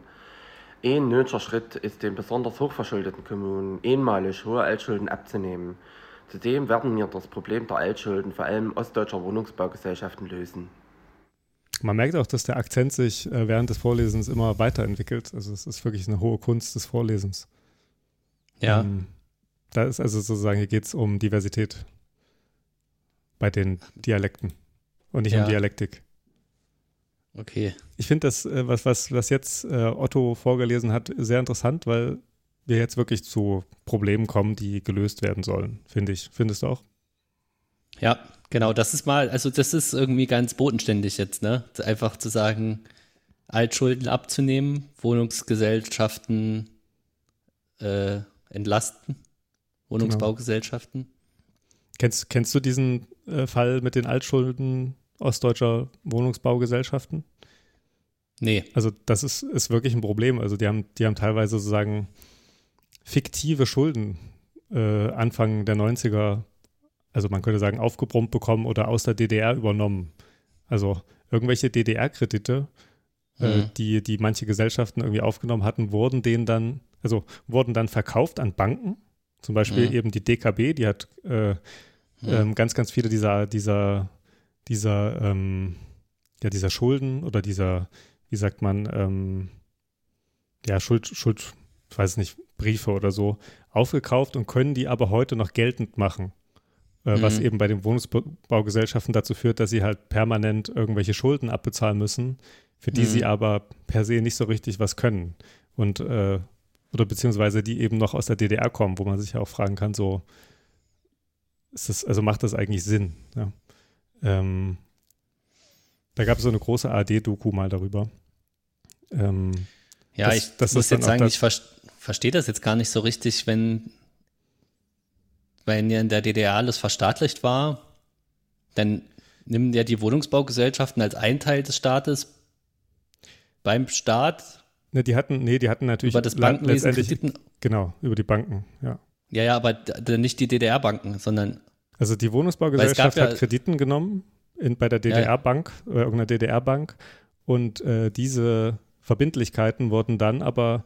Ein nötiger Schritt ist den besonders hochverschuldeten Kommunen einmalig hohe Altschulden abzunehmen. Zudem werden wir das Problem der Altschulden vor allem ostdeutscher Wohnungsbaugesellschaften lösen. Man merkt auch, dass der Akzent sich äh, während des Vorlesens immer weiterentwickelt. Also es ist wirklich eine hohe Kunst des Vorlesens. Ja. Ähm, da ist also sozusagen, hier geht es um Diversität bei den Dialekten und nicht ja. um Dialektik. Okay. Ich finde das, äh, was, was, was jetzt äh, Otto vorgelesen hat, sehr interessant, weil wir jetzt wirklich zu Problemen kommen, die gelöst werden sollen, finde ich. Findest du auch? Ja, genau. Das ist mal, also das ist irgendwie ganz bodenständig jetzt, ne? Einfach zu sagen, Altschulden abzunehmen, Wohnungsgesellschaften äh, entlasten, Wohnungsbaugesellschaften. Genau. Kennst, kennst du diesen äh, Fall mit den Altschulden ostdeutscher Wohnungsbaugesellschaften? Nee. Also das ist, ist wirklich ein Problem. Also die haben, die haben teilweise sozusagen fiktive Schulden äh, Anfang der 90er, also man könnte sagen, aufgebrummt bekommen oder aus der DDR übernommen. Also irgendwelche DDR-Kredite, äh, mhm. äh, die, die manche Gesellschaften irgendwie aufgenommen hatten, wurden denen dann, also wurden dann verkauft an Banken. Zum Beispiel mhm. eben die DKB, die hat äh, ähm, ganz, ganz viele dieser, dieser, dieser, ähm, ja, dieser Schulden oder dieser, wie sagt man, ähm, ja, Schuld, Schuld, ich weiß nicht, Briefe oder so, aufgekauft und können die aber heute noch geltend machen. Äh, mhm. Was eben bei den Wohnungsbaugesellschaften dazu führt, dass sie halt permanent irgendwelche Schulden abbezahlen müssen, für die mhm. sie aber per se nicht so richtig was können. Und äh, oder beziehungsweise die eben noch aus der DDR kommen, wo man sich ja auch fragen kann, so, ist das, also macht das eigentlich Sinn? Ja. Ähm, da gab es so eine große ARD-Doku mal darüber. Ähm, ja, das, ich das muss jetzt sagen, ich ver verstehe das jetzt gar nicht so richtig, wenn, wenn ja in der DDR alles verstaatlicht war, dann nehmen ja die Wohnungsbaugesellschaften als ein Teil des Staates beim Staat. Ne, die hatten, nee, die hatten natürlich über das Bankenwesen Krediten. Genau, über die Banken, ja. Ja, ja, aber nicht die DDR-Banken, sondern. Also die Wohnungsbaugesellschaft ja, hat Krediten genommen in, bei der DDR-Bank, ja, ja. irgendeiner DDR-Bank. Und äh, diese Verbindlichkeiten wurden dann aber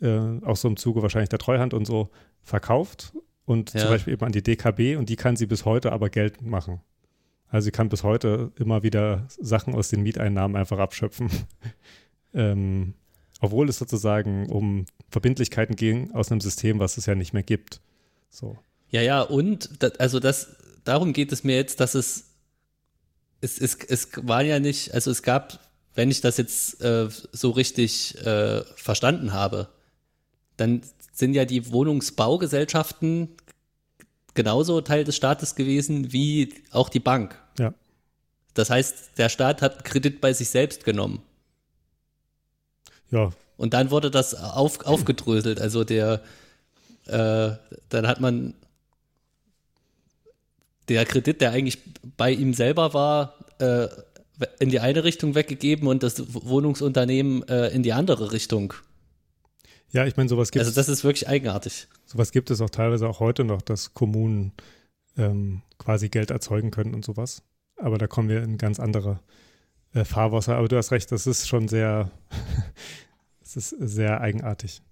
äh, auch so im Zuge wahrscheinlich der Treuhand und so, verkauft und Ja. zum Beispiel eben an die DKB und die kann sie bis heute aber Geld machen. Also sie kann bis heute immer wieder Sachen aus den Mieteinnahmen einfach abschöpfen. ähm, obwohl es sozusagen um Verbindlichkeiten ging aus einem System, was es ja nicht mehr gibt. So. Ja, ja, und da, also das, darum geht es mir jetzt, dass es, es, es, es war ja nicht, also es gab, wenn ich das jetzt äh, so richtig äh, verstanden habe, dann sind ja die Wohnungsbaugesellschaften genauso Teil des Staates gewesen wie auch die Bank. Ja. Das heißt, der Staat hat Kredit bei sich selbst genommen. Ja, Und dann wurde das auf, aufgedröselt. Also der, äh, dann hat man der Kredit, der eigentlich bei ihm selber war, äh, in die eine Richtung weggegeben und das Wohnungsunternehmen äh, in die andere Richtung. ja, ich meine, sowas gibt Also das ist wirklich eigenartig. sowas gibt es auch teilweise auch heute noch, dass Kommunen ähm, quasi Geld erzeugen können und sowas. Aber da kommen wir in ganz andere äh, Fahrwasser. Aber du hast recht, das ist schon sehr, es ist sehr eigenartig.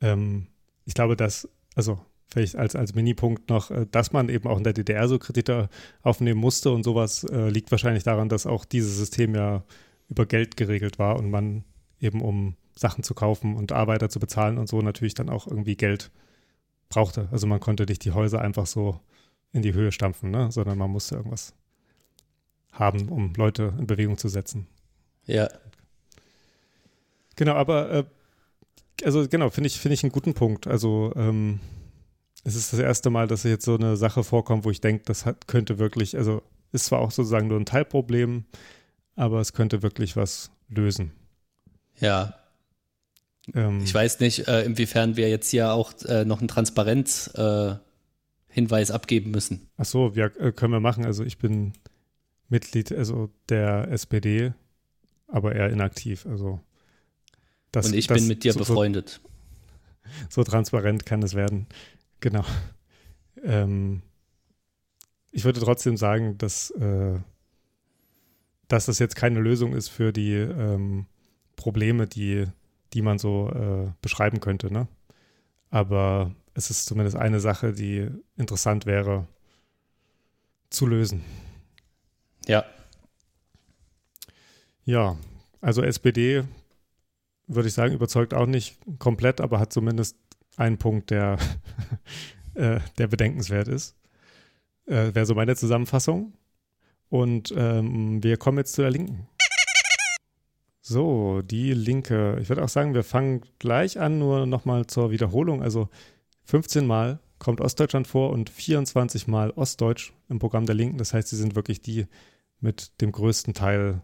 Ähm, ich glaube, dass, also vielleicht als, als Minipunkt noch, äh, dass man eben auch in der DDR so Kredite aufnehmen musste und sowas, äh, liegt wahrscheinlich daran, dass auch dieses System ja über Geld geregelt war und man eben um Sachen zu kaufen und Arbeiter zu bezahlen und so natürlich dann auch irgendwie Geld brauchte. Also man konnte nicht die Häuser einfach so in die Höhe stampfen, ne? sondern man musste irgendwas haben, um Leute in Bewegung zu setzen. Ja. Genau, aber äh, also genau, finde ich, finde ich einen guten Punkt. Also ähm, es ist das erste Mal, dass jetzt so eine Sache vorkommt, wo ich denke, das hat, könnte wirklich, also ist zwar auch sozusagen nur ein Teilproblem, aber es könnte wirklich was lösen. Ja. Ähm, Ich weiß nicht, äh, inwiefern wir jetzt hier auch äh, noch einen Transparenz-Hinweis äh, abgeben müssen. Ach so, ja, äh, können wir machen. Also ich bin Mitglied also der SPD, aber eher inaktiv. Also das, und ich das, bin mit dir so, befreundet. So, so transparent kann es werden. Genau. Ähm, ich würde trotzdem sagen, dass, äh, dass das jetzt keine Lösung ist für die ähm, Probleme, die, die man so äh, beschreiben könnte. Ne? Aber es ist zumindest eine Sache, die interessant wäre zu lösen. Ja. Ja, also SPD würde ich sagen, überzeugt auch nicht komplett, aber hat zumindest einen Punkt, der, äh, der bedenkenswert ist. Äh, Wäre so meine Zusammenfassung. Und ähm, wir kommen jetzt zu der Linken. So, die Linke. Ich würde auch sagen, wir fangen gleich an, nur nochmal zur Wiederholung. Also 15 Mal kommt Ostdeutschland vor und 24 Mal Ostdeutsch im Programm der Linken. Das heißt, sie sind wirklich die mit dem größten Teil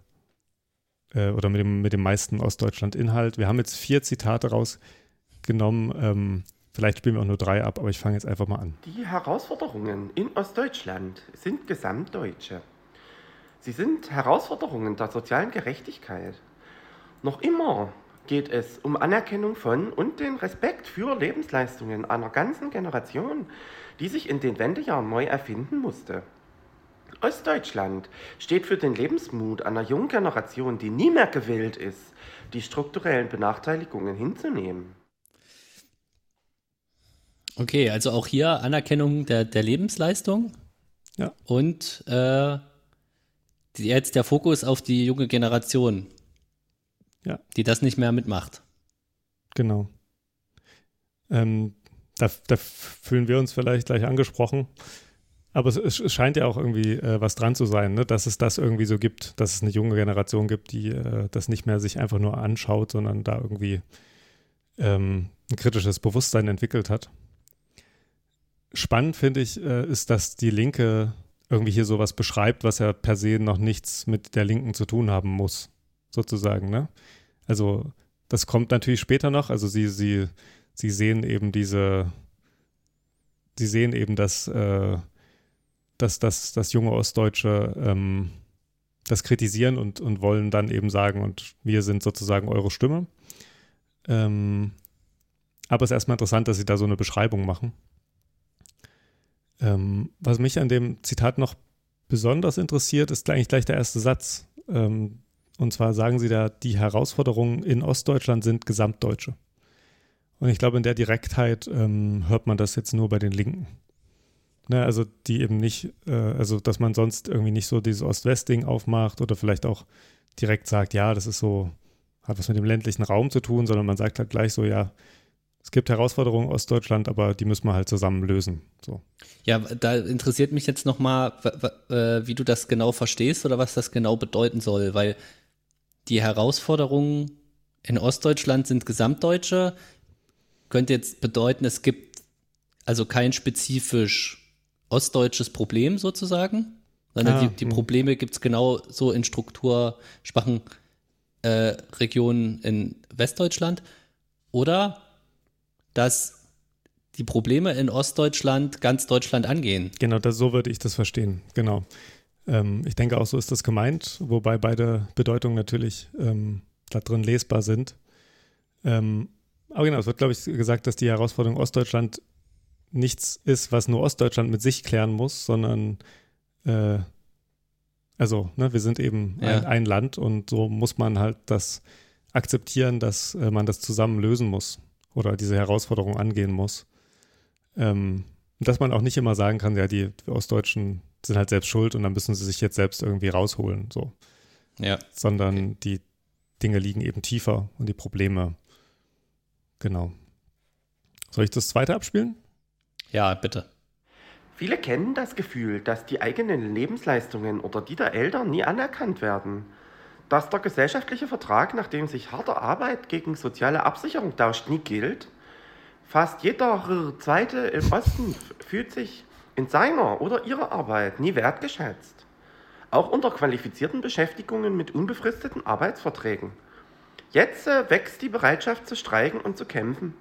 äh, oder mit dem, mit dem meisten Ostdeutschland-Inhalt. Wir haben jetzt vier Zitate rausgenommen. Ähm, vielleicht spielen wir auch nur drei ab, aber ich fange jetzt einfach mal an. Die Herausforderungen in Ostdeutschland sind gesamtdeutsche. Sie sind Herausforderungen der sozialen Gerechtigkeit. Noch immer geht es um Anerkennung von und den Respekt für Lebensleistungen einer ganzen Generation, die sich in den Wendejahren neu erfinden musste. Ostdeutschland steht für den Lebensmut einer jungen Generation, die nie mehr gewillt ist, die strukturellen Benachteiligungen hinzunehmen. Okay, also auch hier Anerkennung der, der Lebensleistung. Ja. Und äh, jetzt der Fokus auf die junge Generation, Ja. die das nicht mehr mitmacht. Genau. Ähm, da, da fühlen wir uns vielleicht gleich angesprochen. Aber es, es scheint ja auch irgendwie äh, was dran zu sein, ne? dass es das irgendwie so gibt, dass es eine junge Generation gibt, die äh, das nicht mehr sich einfach nur anschaut, sondern da irgendwie ähm, ein kritisches Bewusstsein entwickelt hat. Spannend finde ich, äh, ist, dass die Linke irgendwie hier sowas beschreibt, was ja per se noch nichts mit der Linken zu tun haben muss, sozusagen. Ne? Also das kommt natürlich später noch. Also sie, sie, sie sehen eben diese, sie sehen eben, dass, äh, dass, dass, dass junge Ostdeutsche ähm, das kritisieren und, und wollen dann eben sagen, und wir sind sozusagen eure Stimme. Ähm, aber es ist erstmal interessant, dass sie da so eine Beschreibung machen. Ähm, was mich an dem Zitat noch besonders interessiert, ist eigentlich gleich der erste Satz. Ähm, Und zwar sagen sie da, die Herausforderungen in Ostdeutschland sind gesamtdeutsche. Und ich glaube, in der Direktheit ähm, hört man das jetzt nur bei den Linken. Ne, also die eben nicht, äh, also dass man sonst irgendwie nicht so dieses Ost-West-Ding aufmacht oder vielleicht auch direkt sagt, ja, das ist so, hat was mit dem ländlichen Raum zu tun, sondern man sagt halt gleich so, ja, es gibt Herausforderungen in Ostdeutschland, aber die müssen wir halt zusammen lösen. So. Ja, da interessiert mich jetzt nochmal, äh, wie du das genau verstehst oder was das genau bedeuten soll, weil die Herausforderungen in Ostdeutschland sind gesamtdeutsche. Könnte jetzt bedeuten, es gibt also kein spezifisch ostdeutsches Problem sozusagen, sondern ah, die, die, hm. Probleme gibt es genau so in strukturschwachen äh, Regionen in Westdeutschland. Oder dass die Probleme in Ostdeutschland ganz Deutschland angehen. Genau, das, so würde ich das verstehen. Genau. Ähm, ich denke auch, so ist das gemeint, wobei beide Bedeutungen natürlich ähm, da drin lesbar sind. Ähm, aber genau, es wird, glaube ich, gesagt, dass die Herausforderung Ostdeutschland nichts ist, was nur Ostdeutschland mit sich klären muss, sondern äh, also, ne, wir sind eben ja. ein, ein, Land und so muss man halt das akzeptieren, dass äh, man das zusammen lösen muss oder diese Herausforderung angehen muss. Ähm, dass man auch nicht immer sagen kann, ja, die Ostdeutschen sind halt selbst schuld und dann müssen sie sich jetzt selbst irgendwie rausholen, so. Ja. Sondern okay. die Dinge liegen eben tiefer und die Probleme. Genau. Soll ich das zweite abspielen? Ja, bitte. Viele kennen das Gefühl, dass die eigenen Lebensleistungen oder die der Eltern nie anerkannt werden dass der gesellschaftliche Vertrag, nach dem sich harte Arbeit gegen soziale Absicherung tauscht, nie gilt. Fast jeder Zweite im Osten fühlt sich in seiner oder ihrer Arbeit nie wertgeschätzt. Auch unter qualifizierten Beschäftigungen mit unbefristeten Arbeitsverträgen. Jetzt äh, wächst die Bereitschaft zu streiken und zu kämpfen.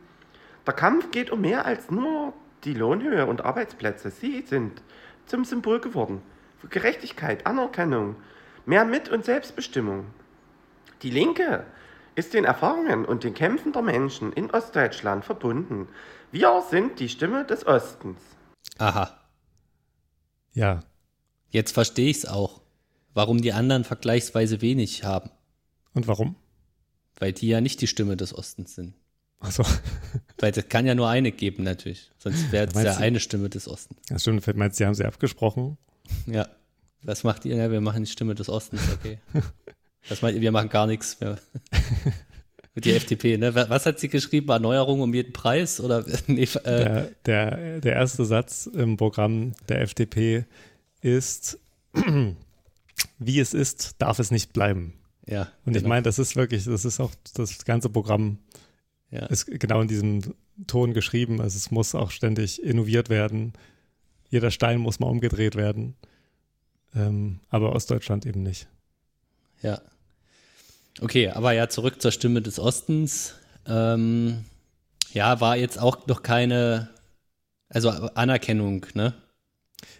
Der Kampf geht um mehr als nur die Lohnhöhe und Arbeitsplätze. Sie sind zum Symbol geworden für Gerechtigkeit, Anerkennung, mehr Mit- und Selbstbestimmung. Die Linke ist den Erfahrungen und den Kämpfen der Menschen in Ostdeutschland verbunden. Wir sind die Stimme des Ostens. Aha. Ja. Jetzt verstehe ich es auch, warum die anderen vergleichsweise wenig haben. Und warum? Weil die ja nicht die Stimme des Ostens sind. Achso. Weil es kann ja nur eine geben, natürlich. Sonst wäre es ja eine Stimme des Ostens. Ja, stimmt. Meinst du, die haben sie abgesprochen? Ja. Was macht ihr? Ja, wir machen die Stimme des Ostens, okay. Was meint ihr? Wir machen gar nichts. mehr. Mit die FDP, ne? Was hat sie geschrieben? Erneuerung um jeden Preis? Oder nee, äh. der, der, der erste Satz im Programm der FDP ist, wie es ist, darf es nicht bleiben. Ja. Und genau. ich meine, das ist wirklich, das ist auch das ganze Programm ja. ist genau in diesem Ton geschrieben. Also es muss auch ständig innoviert werden. Jeder Stein muss mal umgedreht werden. Ähm, aber Ostdeutschland eben nicht. Ja. Okay, aber ja, zurück zur Stimme des Ostens. Ähm, ja, war jetzt auch noch keine, also Anerkennung, ne?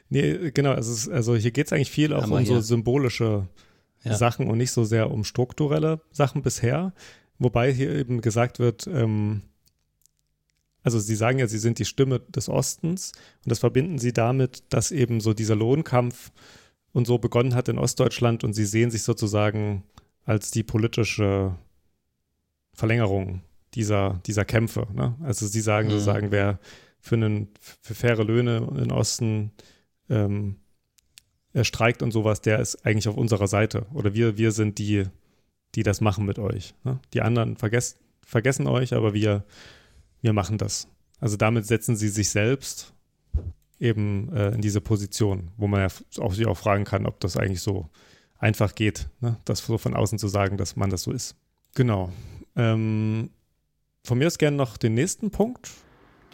Nee, genau, also, also hier geht es eigentlich viel auch um so symbolische ja. Sachen und nicht so sehr um strukturelle Sachen bisher. Wobei hier eben gesagt wird, ähm, also sie sagen ja, sie sind die Stimme des Ostens und das verbinden sie damit, dass eben so dieser Lohnkampf und so begonnen hat in Ostdeutschland und sie sehen sich sozusagen als die politische Verlängerung dieser, dieser Kämpfe. Ne? Also sie sagen mhm. sozusagen, wer für, einen, für faire Löhne im Osten ähm, er streikt und sowas, der ist eigentlich auf unserer Seite. Oder wir, wir sind die, die das machen mit euch. Ne? Die anderen vergessen, vergessen euch, aber wir, wir machen das. Also damit setzen sie sich selbst eben äh, in diese Position, wo man ja auch sich auch fragen kann, ob das eigentlich so einfach geht, ne? das so von außen zu sagen, dass man das so ist. Genau. Ähm, von mir ist gerne noch den nächsten Punkt.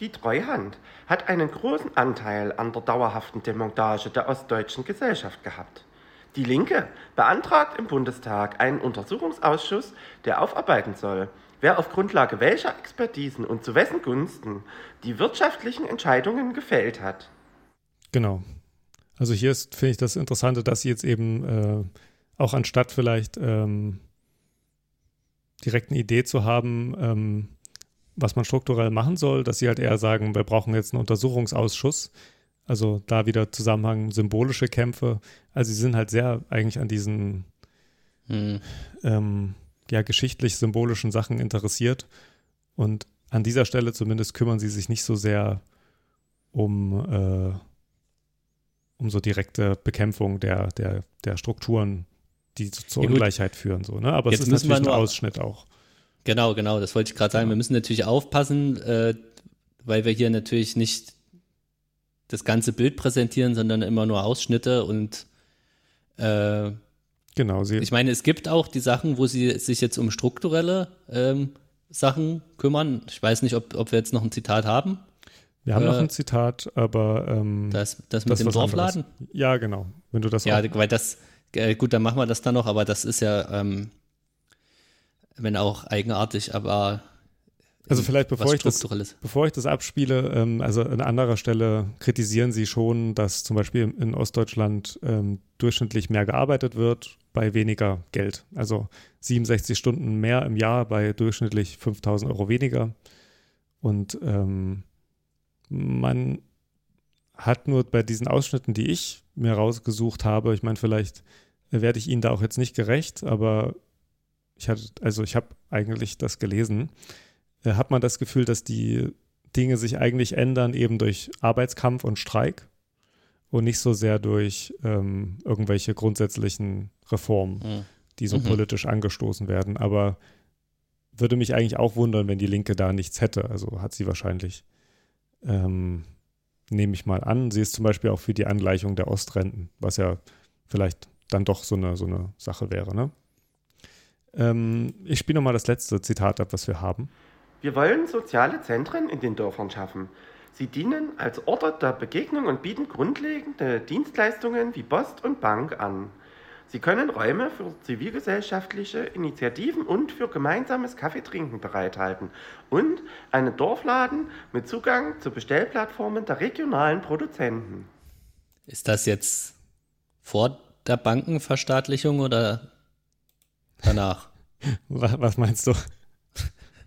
Die Treuhand hat einen großen Anteil an der dauerhaften Demontage der ostdeutschen Gesellschaft gehabt. Die Linke beantragt im Bundestag einen Untersuchungsausschuss, der aufarbeiten soll, wer auf Grundlage welcher Expertisen und zu wessen Gunsten die wirtschaftlichen Entscheidungen gefällt hat. Genau. Also hier ist, finde ich, das Interessante, dass sie jetzt eben äh, auch anstatt vielleicht ähm, direkt eine Idee zu haben, ähm, was man strukturell machen soll, dass sie halt eher sagen, wir brauchen jetzt einen Untersuchungsausschuss. Also da wieder Zusammenhang symbolische Kämpfe. Also sie sind halt sehr eigentlich an diesen Hm. ähm, ja, geschichtlich-symbolischen Sachen interessiert. Und an dieser Stelle zumindest kümmern sie sich nicht so sehr um, äh, um so direkte Bekämpfung der, der, der Strukturen, die zu, zur Ja. Ungleichheit führen. So, ne? Aber Jetzt es ist natürlich ein Ausschnitt auch. Genau, genau, das wollte ich gerade sagen. Wir müssen natürlich aufpassen, äh, weil wir hier natürlich nicht das ganze Bild präsentieren, sondern immer nur Ausschnitte und äh, Genau, sie, ich meine, es gibt auch die Sachen, wo sie sich jetzt um strukturelle ähm, Sachen kümmern. Ich weiß nicht, ob, ob wir jetzt noch ein Zitat haben. wir haben noch äh, ein Zitat, aber ähm, Das, das mit das dem Dorfladen. anderes. Ja, genau. Wenn du das Ja, auch, weil das, äh, gut, dann machen wir das dann noch, aber das ist ja, ähm, wenn auch eigenartig, aber also vielleicht bevor ich das. Bevor ich das abspiele, ähm, also an anderer Stelle kritisieren Sie schon, dass zum Beispiel in Ostdeutschland ähm, durchschnittlich mehr gearbeitet wird bei weniger Geld. Also 67 Stunden mehr im Jahr bei durchschnittlich 5000 Euro weniger. Und ähm, man hat nur bei diesen Ausschnitten, die ich mir rausgesucht habe, ich meine, vielleicht werde ich Ihnen da auch jetzt nicht gerecht, aber ich hatte, also ich habe eigentlich das gelesen hat man das Gefühl, dass die Dinge sich eigentlich ändern, eben durch Arbeitskampf und Streik und nicht so sehr durch ähm, irgendwelche grundsätzlichen Reformen, Mhm. die so Mhm. politisch angestoßen werden. Aber würde mich eigentlich auch wundern, wenn die Linke da nichts hätte. Also hat sie wahrscheinlich, ähm, nehme ich mal an. Sie ist zum Beispiel auch für die Angleichung der Ostrenten, was ja vielleicht dann doch so eine, so eine Sache wäre. Ne? Ähm, ich spiele nochmal das letzte Zitat ab, was wir haben. Wir wollen soziale Zentren in den Dörfern schaffen. Sie dienen als Orte der Begegnung und bieten grundlegende Dienstleistungen wie Post und Bank an. Sie können Räume für zivilgesellschaftliche Initiativen und für gemeinsames Kaffeetrinken bereithalten und einen Dorfladen mit Zugang zu Bestellplattformen der regionalen Produzenten. Ist das jetzt vor der Bankenverstaatlichung oder danach? Was, was meinst du?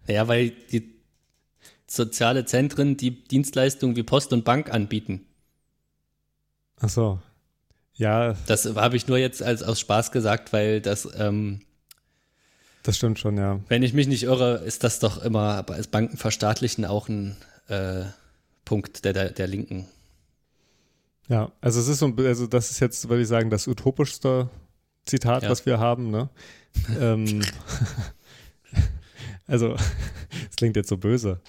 Ja, weil die soziale Zentren die Dienstleistungen wie Post und Bank anbieten. Ach so. Ja, Das habe ich nur jetzt als aus Spaß gesagt, weil das, ähm, das stimmt schon, ja. wenn ich mich nicht irre, ist das doch immer als Bankenverstaatlichen auch ein äh, Punkt der, der, der Linken. Ja, also es ist so, ein- also das ist jetzt, würde ich sagen, das utopischste Zitat, Ja. was wir haben, ne? ähm, also, es klingt jetzt so böse.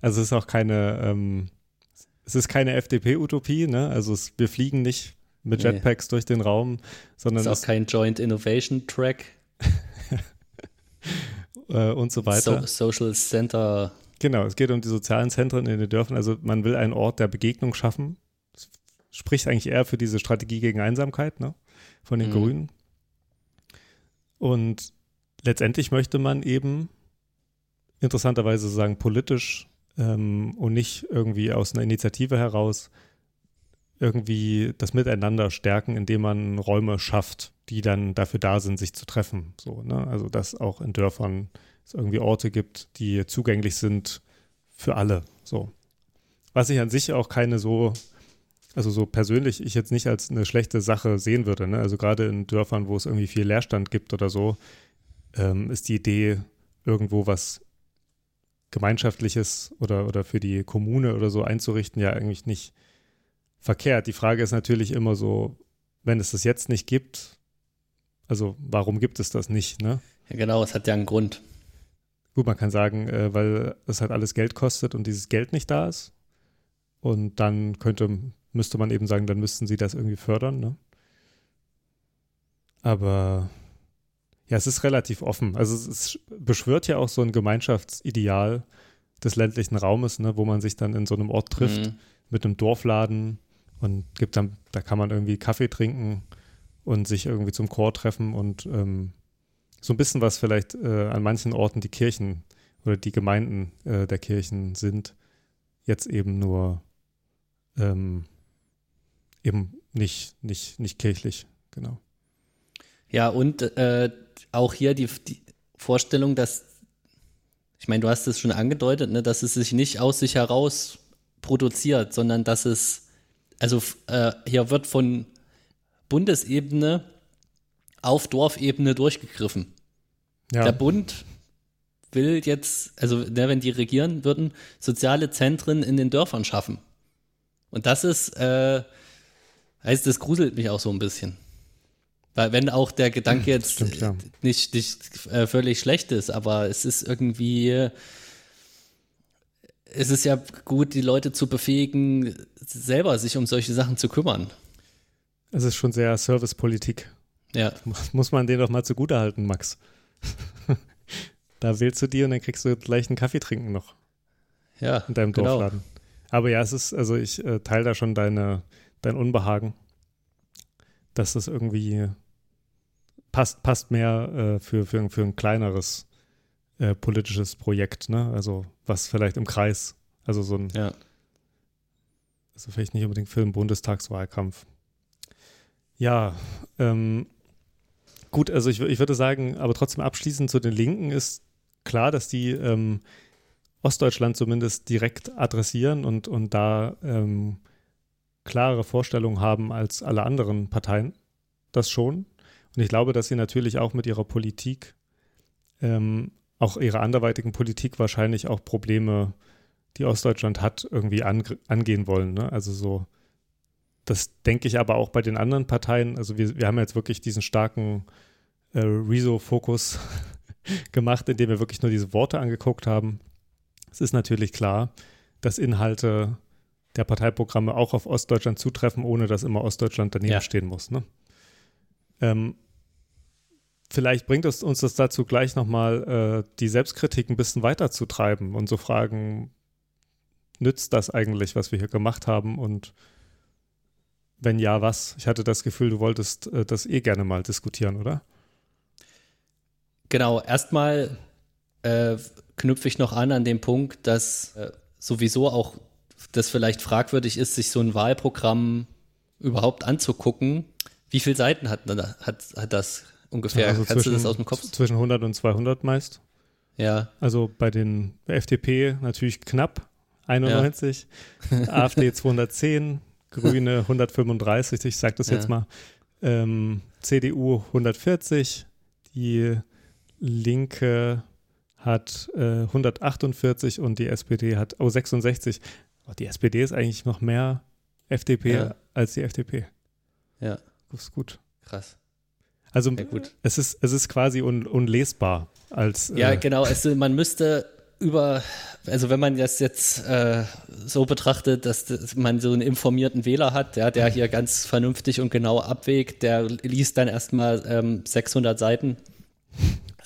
Also es ist auch keine, ähm, es ist keine FDP-Utopie, ne? Also es, wir fliegen nicht mit Nee. Jetpacks durch den Raum, sondern Ist auch es, kein Joint Innovation Track, äh, und so weiter. so, Social Center. Genau, es geht um die sozialen Zentren in den Dörfern. Also man will einen Ort der Begegnung schaffen. Das spricht eigentlich eher für diese Strategie gegen Einsamkeit ne? von den Mhm. Grünen. Und letztendlich möchte man eben interessanterweise sagen, politisch ähm, und nicht irgendwie aus einer Initiative heraus irgendwie das Miteinander stärken, indem man Räume schafft, die dann dafür da sind, sich zu treffen. So, ne? Also dass auch in Dörfern es irgendwie Orte gibt, die zugänglich sind für alle. So. Was ich an sich auch keine so, also so persönlich ich jetzt nicht als eine schlechte Sache sehen würde. Ne? Also gerade in Dörfern, wo es irgendwie viel Leerstand gibt oder so, ähm, ist die Idee, irgendwo was Gemeinschaftliches oder, oder für die Kommune oder so einzurichten, ja eigentlich nicht verkehrt. Die Frage ist natürlich immer so, wenn es das jetzt nicht gibt, also warum gibt es das nicht, ne? Ja, genau, es hat ja einen Grund. Gut, man kann sagen, äh, weil das halt alles Geld kostet und dieses Geld nicht da ist. Und dann könnte, müsste man eben sagen, dann müssten sie das irgendwie fördern, ne? Aber ja, es ist relativ offen. Also es, es beschwört ja auch so ein Gemeinschaftsideal des ländlichen Raumes, ne, wo man sich dann in so einem Ort trifft Mhm. mit einem Dorfladen und gibt dann, da kann man irgendwie Kaffee trinken und sich irgendwie zum Chor treffen und ähm, so ein bisschen was vielleicht äh, an manchen Orten die Kirchen oder die Gemeinden äh, der Kirchen sind, jetzt eben nur ähm, eben nicht, nicht, nicht kirchlich, genau. Ja, und äh, auch hier die, die Vorstellung, dass, ich meine, du hast es schon angedeutet, ne, dass es sich nicht aus sich heraus produziert, sondern dass es, also äh, hier wird von Bundesebene auf Dorfebene durchgegriffen. Ja. Der Bund will jetzt, also ne, wenn die regieren würden, soziale Zentren in den Dörfern schaffen. Und das ist, äh, heißt, das gruselt mich auch so ein bisschen. Weil wenn auch der Gedanke jetzt stimmt, ja. äh, nicht, nicht äh, völlig schlecht ist, aber es ist irgendwie, äh, es ist ja gut, die Leute zu befähigen, selber sich um solche Sachen zu kümmern. Es ist schon sehr Servicepolitik. Ja, Das muss man denen doch mal zugutehalten, Max. da wählst du die und dann kriegst du gleich einen Kaffee trinken noch ja, in deinem genau. Dorfladen. Aber ja, es ist, also ich äh, teile da schon deine, dein Unbehagen, dass das irgendwie passt, passt mehr äh, für, für, ein- für ein kleineres äh, politisches Projekt, ne? Also was vielleicht im Kreis, also so ein, Ja. also vielleicht nicht unbedingt für den Bundestagswahlkampf. Ja, ähm, gut, also ich, ich würde sagen, aber trotzdem abschließend zu den Linken ist klar, dass die ähm, Ostdeutschland zumindest direkt adressieren und, und da ähm, klare Vorstellungen haben als alle anderen Parteien. Das schon. Und ich glaube, dass sie natürlich auch mit ihrer Politik, ähm, auch ihrer anderweitigen Politik wahrscheinlich auch Probleme, die Ostdeutschland hat, irgendwie angehen wollen. Ne? Also so, das denke ich aber auch bei den anderen Parteien. Also wir, wir haben jetzt wirklich diesen starken äh, Rezo-Fokus gemacht, indem wir wirklich nur diese Worte angeguckt haben. Es ist natürlich klar, dass Inhalte der Parteiprogramme auch auf Ostdeutschland zutreffen, ohne dass immer Ostdeutschland daneben Ja. stehen muss. Ne? Ähm, vielleicht bringt es uns das dazu, gleich nochmal äh, die Selbstkritik ein bisschen weiterzutreiben und so fragen, nützt das eigentlich, was wir hier gemacht haben und wenn ja, was? Ich hatte das Gefühl, du wolltest äh, das eh gerne mal diskutieren, oder? Genau, erstmal äh, knüpfe ich noch an an den Punkt, dass äh, sowieso auch das vielleicht fragwürdig ist, sich so ein Wahlprogramm überhaupt anzugucken. Wie viele Seiten hat, hat, hat das ungefähr? Also Kannst du das aus dem Kopf? Zwischen 100 und 200 meist. Ja, Also bei den FDP natürlich knapp 91, AfD 210, Grüne 135, ich sage das Ja. jetzt mal, ähm, CDU 140, die Linke hat äh, 148 und die SPD hat oh 66. Die SPD ist eigentlich noch mehr FDP Ja. als die FDP. ja, Das ist gut. krass. Also Ja, gut. es ist es ist quasi un, unlesbar als Ja, äh, genau. Also man müsste über, also wenn man das jetzt äh, so betrachtet, dass, das- man so einen informierten Wähler hat, ja, der hier ganz vernünftig und genau abwägt, der liest dann erstmal ähm, 600 Seiten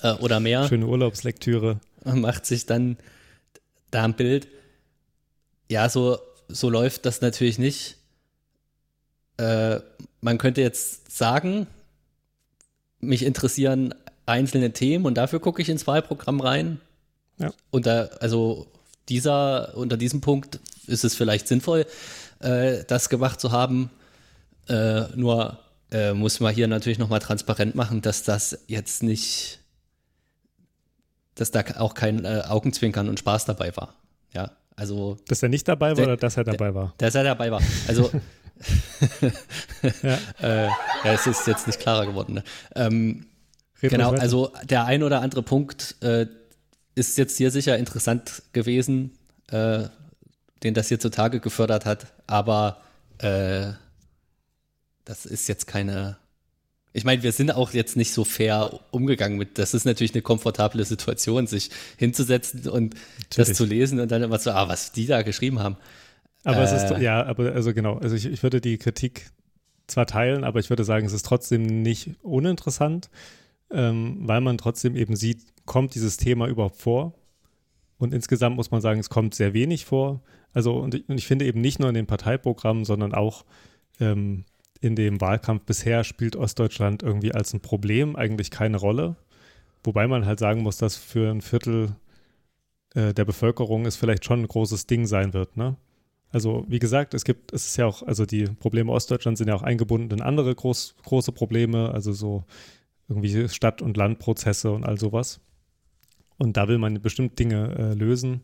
äh, oder mehr schöne Urlaubslektüre. und macht sich dann da ein Bild. Ja, so, so läuft das natürlich nicht. Äh, man könnte jetzt sagen, mich interessieren einzelne Themen und dafür gucke ich ins Wahlprogramm rein. Ja. Und da, also dieser, unter diesem Punkt ist es vielleicht sinnvoll, äh, das gemacht zu haben. Äh, nur äh, muss man hier natürlich nochmal transparent machen, dass das jetzt nicht, dass da auch kein äh, Augenzwinkern und Spaß dabei war. Ja, also, Dass er nicht dabei war Der- oder dass er dabei war? dass er dabei war. Also, Ja. äh, ja, es ist jetzt nicht klarer geworden. Ne? Ähm, Genau, also der ein oder andere Punkt äh, ist jetzt hier sicher interessant gewesen, äh, den das hier zutage gefördert hat, aber äh, das ist jetzt keine. Ich meine, wir sind auch jetzt nicht so fair umgegangen mit. Das ist natürlich eine komfortable Situation, sich hinzusetzen und das Natürlich. zu lesen und dann immer so, ah, was die da geschrieben haben. Aber es ist, äh, ja, aber also genau, also ich, ich würde die Kritik zwar teilen, aber ich würde sagen, es ist trotzdem nicht uninteressant, ähm, weil man trotzdem eben sieht, kommt dieses Thema überhaupt vor? Und insgesamt muss man sagen, es kommt sehr wenig vor. Also, und ich, und ich finde eben nicht nur in den Parteiprogrammen, sondern auch ähm, in dem Wahlkampf bisher spielt Ostdeutschland irgendwie als ein Problem eigentlich keine Rolle. Wobei man halt sagen muss, dass für ein Viertel äh, der Bevölkerung es vielleicht schon ein großes Ding sein wird, ne? Also, wie gesagt, es gibt, es ist ja auch, also die Probleme Ostdeutschlands sind ja auch eingebunden in andere groß, große Probleme, also so irgendwie Stadt- und Landprozesse und all sowas. Und da will man bestimmt Dinge äh, lösen.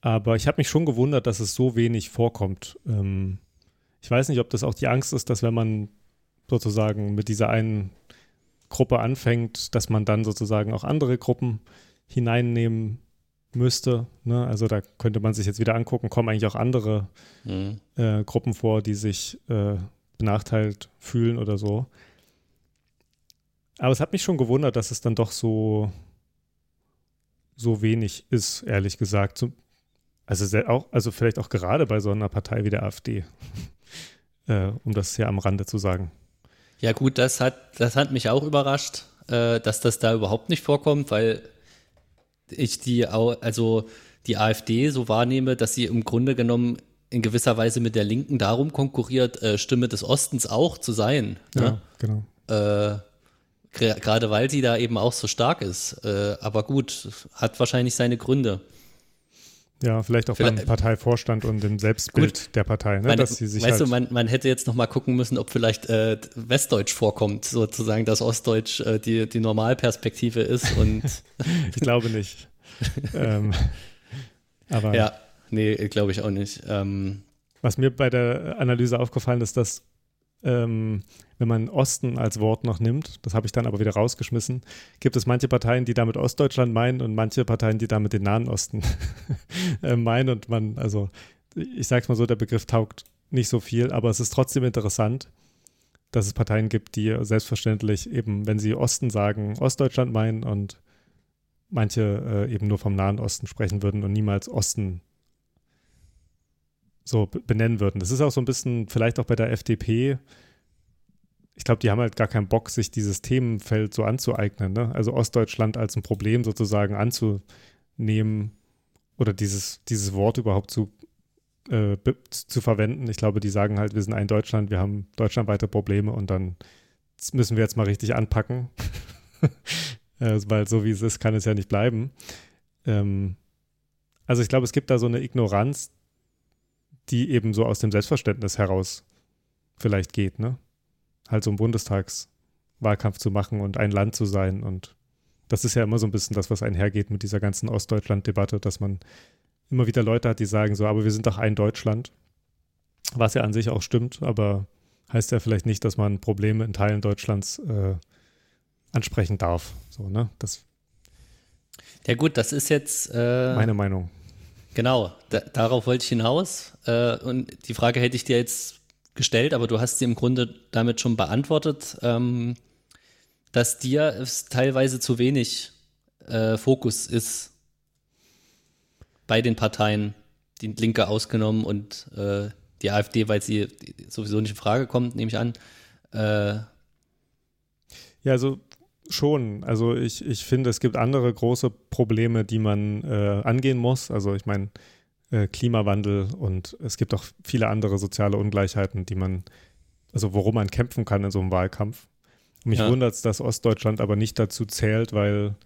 Aber ich habe mich schon gewundert, dass es so wenig vorkommt. Ähm, ich weiß nicht, ob das auch die Angst ist, dass wenn man sozusagen mit dieser einen Gruppe anfängt, dass man dann sozusagen auch andere Gruppen hineinnehmen müsste. Ne? Also da könnte man sich jetzt wieder angucken, kommen eigentlich auch andere mhm. äh, Gruppen vor, die sich äh, benachteiligt fühlen oder so. Aber es hat mich schon gewundert, dass es dann doch so, so wenig ist, ehrlich gesagt. Also, auch, also vielleicht auch gerade bei so einer Partei wie der AfD, äh, um das hier am Rande zu sagen. Ja gut, das hat, das hat mich auch überrascht, äh, dass das da überhaupt nicht vorkommt, weil ich die, also die AfD so wahrnehme, dass sie im Grunde genommen in gewisser Weise mit der Linken darum konkurriert, äh, Stimme des Ostens auch zu sein. Ne? Ja, genau. Äh, Gerade weil sie da eben auch so stark ist. Äh, aber gut, hat wahrscheinlich seine Gründe. Ja, vielleicht auch vielleicht, beim Parteivorstand und dem Selbstbild gut, der Partei, ne? Man, dass sie sich weißt halt du, man, man, hätte jetzt noch mal gucken müssen, ob vielleicht äh, Westdeutsch vorkommt, sozusagen, dass Ostdeutsch äh, die, die Normalperspektive ist und ich glaube nicht. ähm, aber ja, nee, glaube ich auch nicht. Ähm, was mir bei der Analyse aufgefallen ist, dass ähm, wenn man Osten als Wort noch nimmt, das habe ich dann aber wieder rausgeschmissen, gibt es manche Parteien, die damit Ostdeutschland meinen und manche Parteien, die damit den Nahen Osten äh, meinen. Und man, also ich sage es mal so, der Begriff taugt nicht so viel, aber es ist trotzdem interessant, dass es Parteien gibt, die selbstverständlich eben, wenn sie Osten sagen, Ostdeutschland meinen und manche äh, eben nur vom Nahen Osten sprechen würden und niemals Osten so benennen würden. Das ist auch so ein bisschen, vielleicht auch bei der FDP, ich glaube, die haben halt gar keinen Bock, sich dieses Themenfeld so anzueignen. Ne? Also Ostdeutschland als ein Problem sozusagen anzunehmen oder dieses, dieses Wort überhaupt zu, äh, zu verwenden. Ich glaube, die sagen halt, wir sind ein Deutschland, wir haben deutschlandweite Probleme und dann müssen wir jetzt mal richtig anpacken. äh, weil so wie es ist, kann es ja nicht bleiben. Ähm, also ich glaube, es gibt da so eine Ignoranz, die eben so aus dem Selbstverständnis heraus vielleicht geht, ne? Halt so einen Bundestagswahlkampf zu machen und ein Land zu sein. Und das ist ja immer so ein bisschen das, was einhergeht mit dieser ganzen Ostdeutschland-Debatte, dass man immer wieder Leute hat, die sagen so, aber wir sind doch ein Deutschland. Was ja an sich auch stimmt, aber heißt ja vielleicht nicht, dass man Probleme in Teilen Deutschlands äh, ansprechen darf. So, ne? Das ja gut, das ist jetzt äh, meine Meinung. Genau, da, darauf wollte ich hinaus. Äh, und die Frage hätte ich dir jetzt gestellt, aber du hast sie im Grunde damit schon beantwortet, ähm, dass dir es teilweise zu wenig äh, Fokus ist bei den Parteien, die Linke ausgenommen und äh, die AfD, weil sie sowieso nicht in Frage kommt, nehme ich an. Äh, ja, also Schon. Also ich, ich finde, es gibt andere große Probleme, die man äh, angehen muss. Also ich meine, äh, Klimawandel und es gibt auch viele andere soziale Ungleichheiten, die man, also worum man kämpfen kann in so einem Wahlkampf. Und mich ja. wundert es, dass Ostdeutschland aber nicht dazu zählt, weil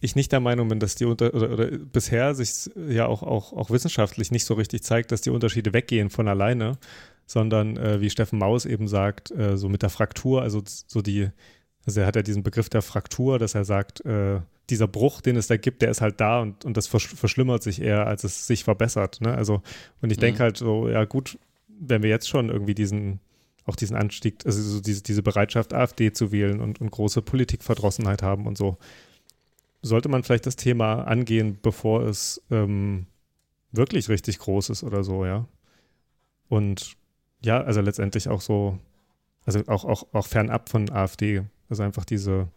ich nicht der Meinung bin, dass die unter oder, oder bisher sich ja auch, auch, auch wissenschaftlich nicht so richtig zeigt, dass die Unterschiede weggehen von alleine, sondern äh, wie Steffen Maus eben sagt, äh, so mit der Fraktur, also so die, also er hat ja diesen Begriff der Fraktur, dass er sagt, äh, dieser Bruch, den es da gibt, der ist halt da und, und das verschlimmert sich eher, als es sich verbessert. Ne? Also, und ich mhm. denke halt so, ja gut, wenn wir jetzt schon irgendwie diesen, auch diesen Anstieg, also so diese, diese Bereitschaft, AfD zu wählen und, und große Politikverdrossenheit haben und so, sollte man vielleicht das Thema angehen, bevor es ähm, wirklich richtig groß ist oder so, ja. Und ja, also letztendlich auch so, also auch, auch, auch fernab von AfD, also einfach diese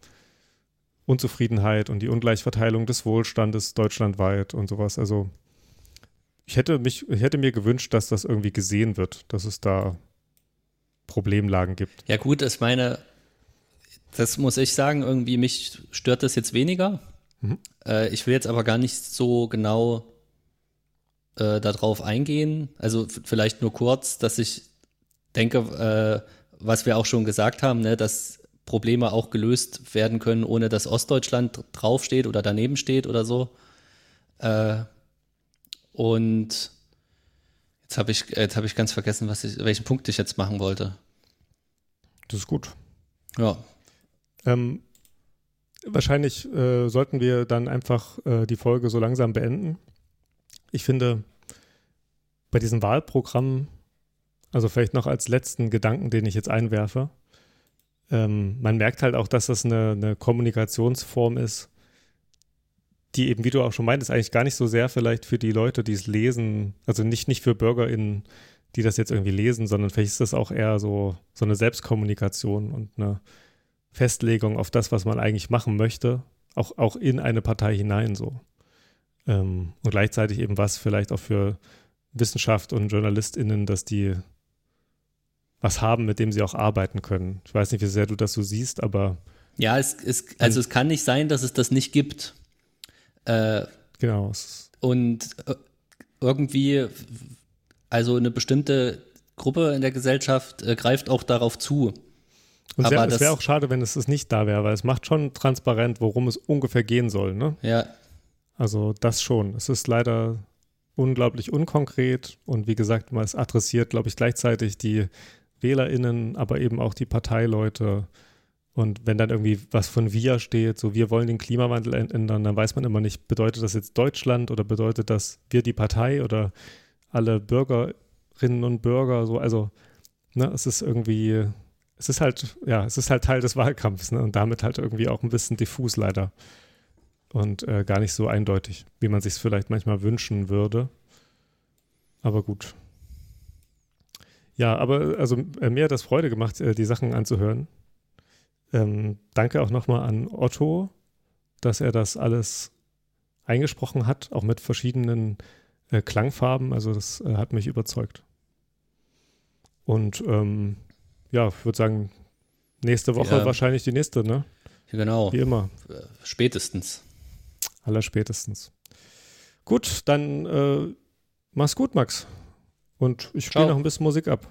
Unzufriedenheit und die Ungleichverteilung des Wohlstandes deutschlandweit und sowas. Also ich hätte mich, ich hätte mir gewünscht, dass das irgendwie gesehen wird, dass es da Problemlagen gibt. Ja, gut, ich meine, das muss ich sagen, irgendwie mich stört das jetzt weniger. Mhm. Äh, ich will jetzt aber gar nicht so genau äh, darauf eingehen. Also vielleicht nur kurz, dass ich denke, äh, was wir auch schon gesagt haben, ne, dass Probleme auch gelöst werden können, ohne dass Ostdeutschland draufsteht oder daneben steht oder so. Äh, und jetzt habe ich, jetzt hab ich ganz vergessen, was ich, welchen Punkt ich jetzt machen wollte. Das ist gut. Ja. Ähm, wahrscheinlich äh, sollten wir dann einfach äh, die Folge so langsam beenden. Ich finde, bei diesem Wahlprogramm, also vielleicht noch als letzten Gedanken, den ich jetzt einwerfe, ähm, man merkt halt auch, dass das eine, eine Kommunikationsform ist, die eben, wie du auch schon meintest, eigentlich gar nicht so sehr vielleicht für die Leute, die es lesen, also nicht, nicht für BürgerInnen, die das jetzt irgendwie lesen, sondern vielleicht ist das auch eher so, so eine Selbstkommunikation und eine Festlegung auf das, was man eigentlich machen möchte, auch, auch in eine Partei hinein so. Ähm, und gleichzeitig eben was vielleicht auch für Wissenschaft und JournalistInnen, dass die was haben, mit dem sie auch arbeiten können. Ich weiß nicht, wie sehr du das so siehst, aber. Ja, es, es, also es kann nicht sein, dass es das nicht gibt. Äh, genau. Und äh, irgendwie, also eine bestimmte Gruppe in der Gesellschaft äh, greift auch darauf zu. Und aber es wäre auch schade, wenn es das nicht da wäre, weil es macht schon transparent, worum es ungefähr gehen soll. Ne? Ja. Also das schon. Es ist leider unglaublich unkonkret und wie gesagt, es adressiert, glaube ich, gleichzeitig die WählerInnen, aber eben auch die Parteileute. Und wenn dann irgendwie was von wir steht, so wir wollen den Klimawandel ändern, dann weiß man immer nicht, bedeutet das jetzt Deutschland oder bedeutet das wir die Partei oder alle Bürgerinnen und Bürger, so, also, ne, es ist irgendwie, es ist halt, ja, es ist halt Teil des Wahlkampfs, ne, und damit halt irgendwie auch ein bisschen diffus leider. Und äh, gar nicht so eindeutig, wie man sich es vielleicht manchmal wünschen würde. Aber gut, ja, aber also äh, mir hat das Freude gemacht, äh, die Sachen anzuhören. Ähm, danke auch nochmal an Otto, dass er das alles eingesprochen hat, auch mit verschiedenen äh, Klangfarben. Also das äh, hat mich überzeugt. Und ähm, ja, ich würde sagen, nächste Woche ja. wahrscheinlich die nächste, ne? Genau. Wie immer. Äh, spätestens. Aller spätestens. Gut, dann äh, mach's gut, Max. Und ich spiele noch ein bisschen Musik ab.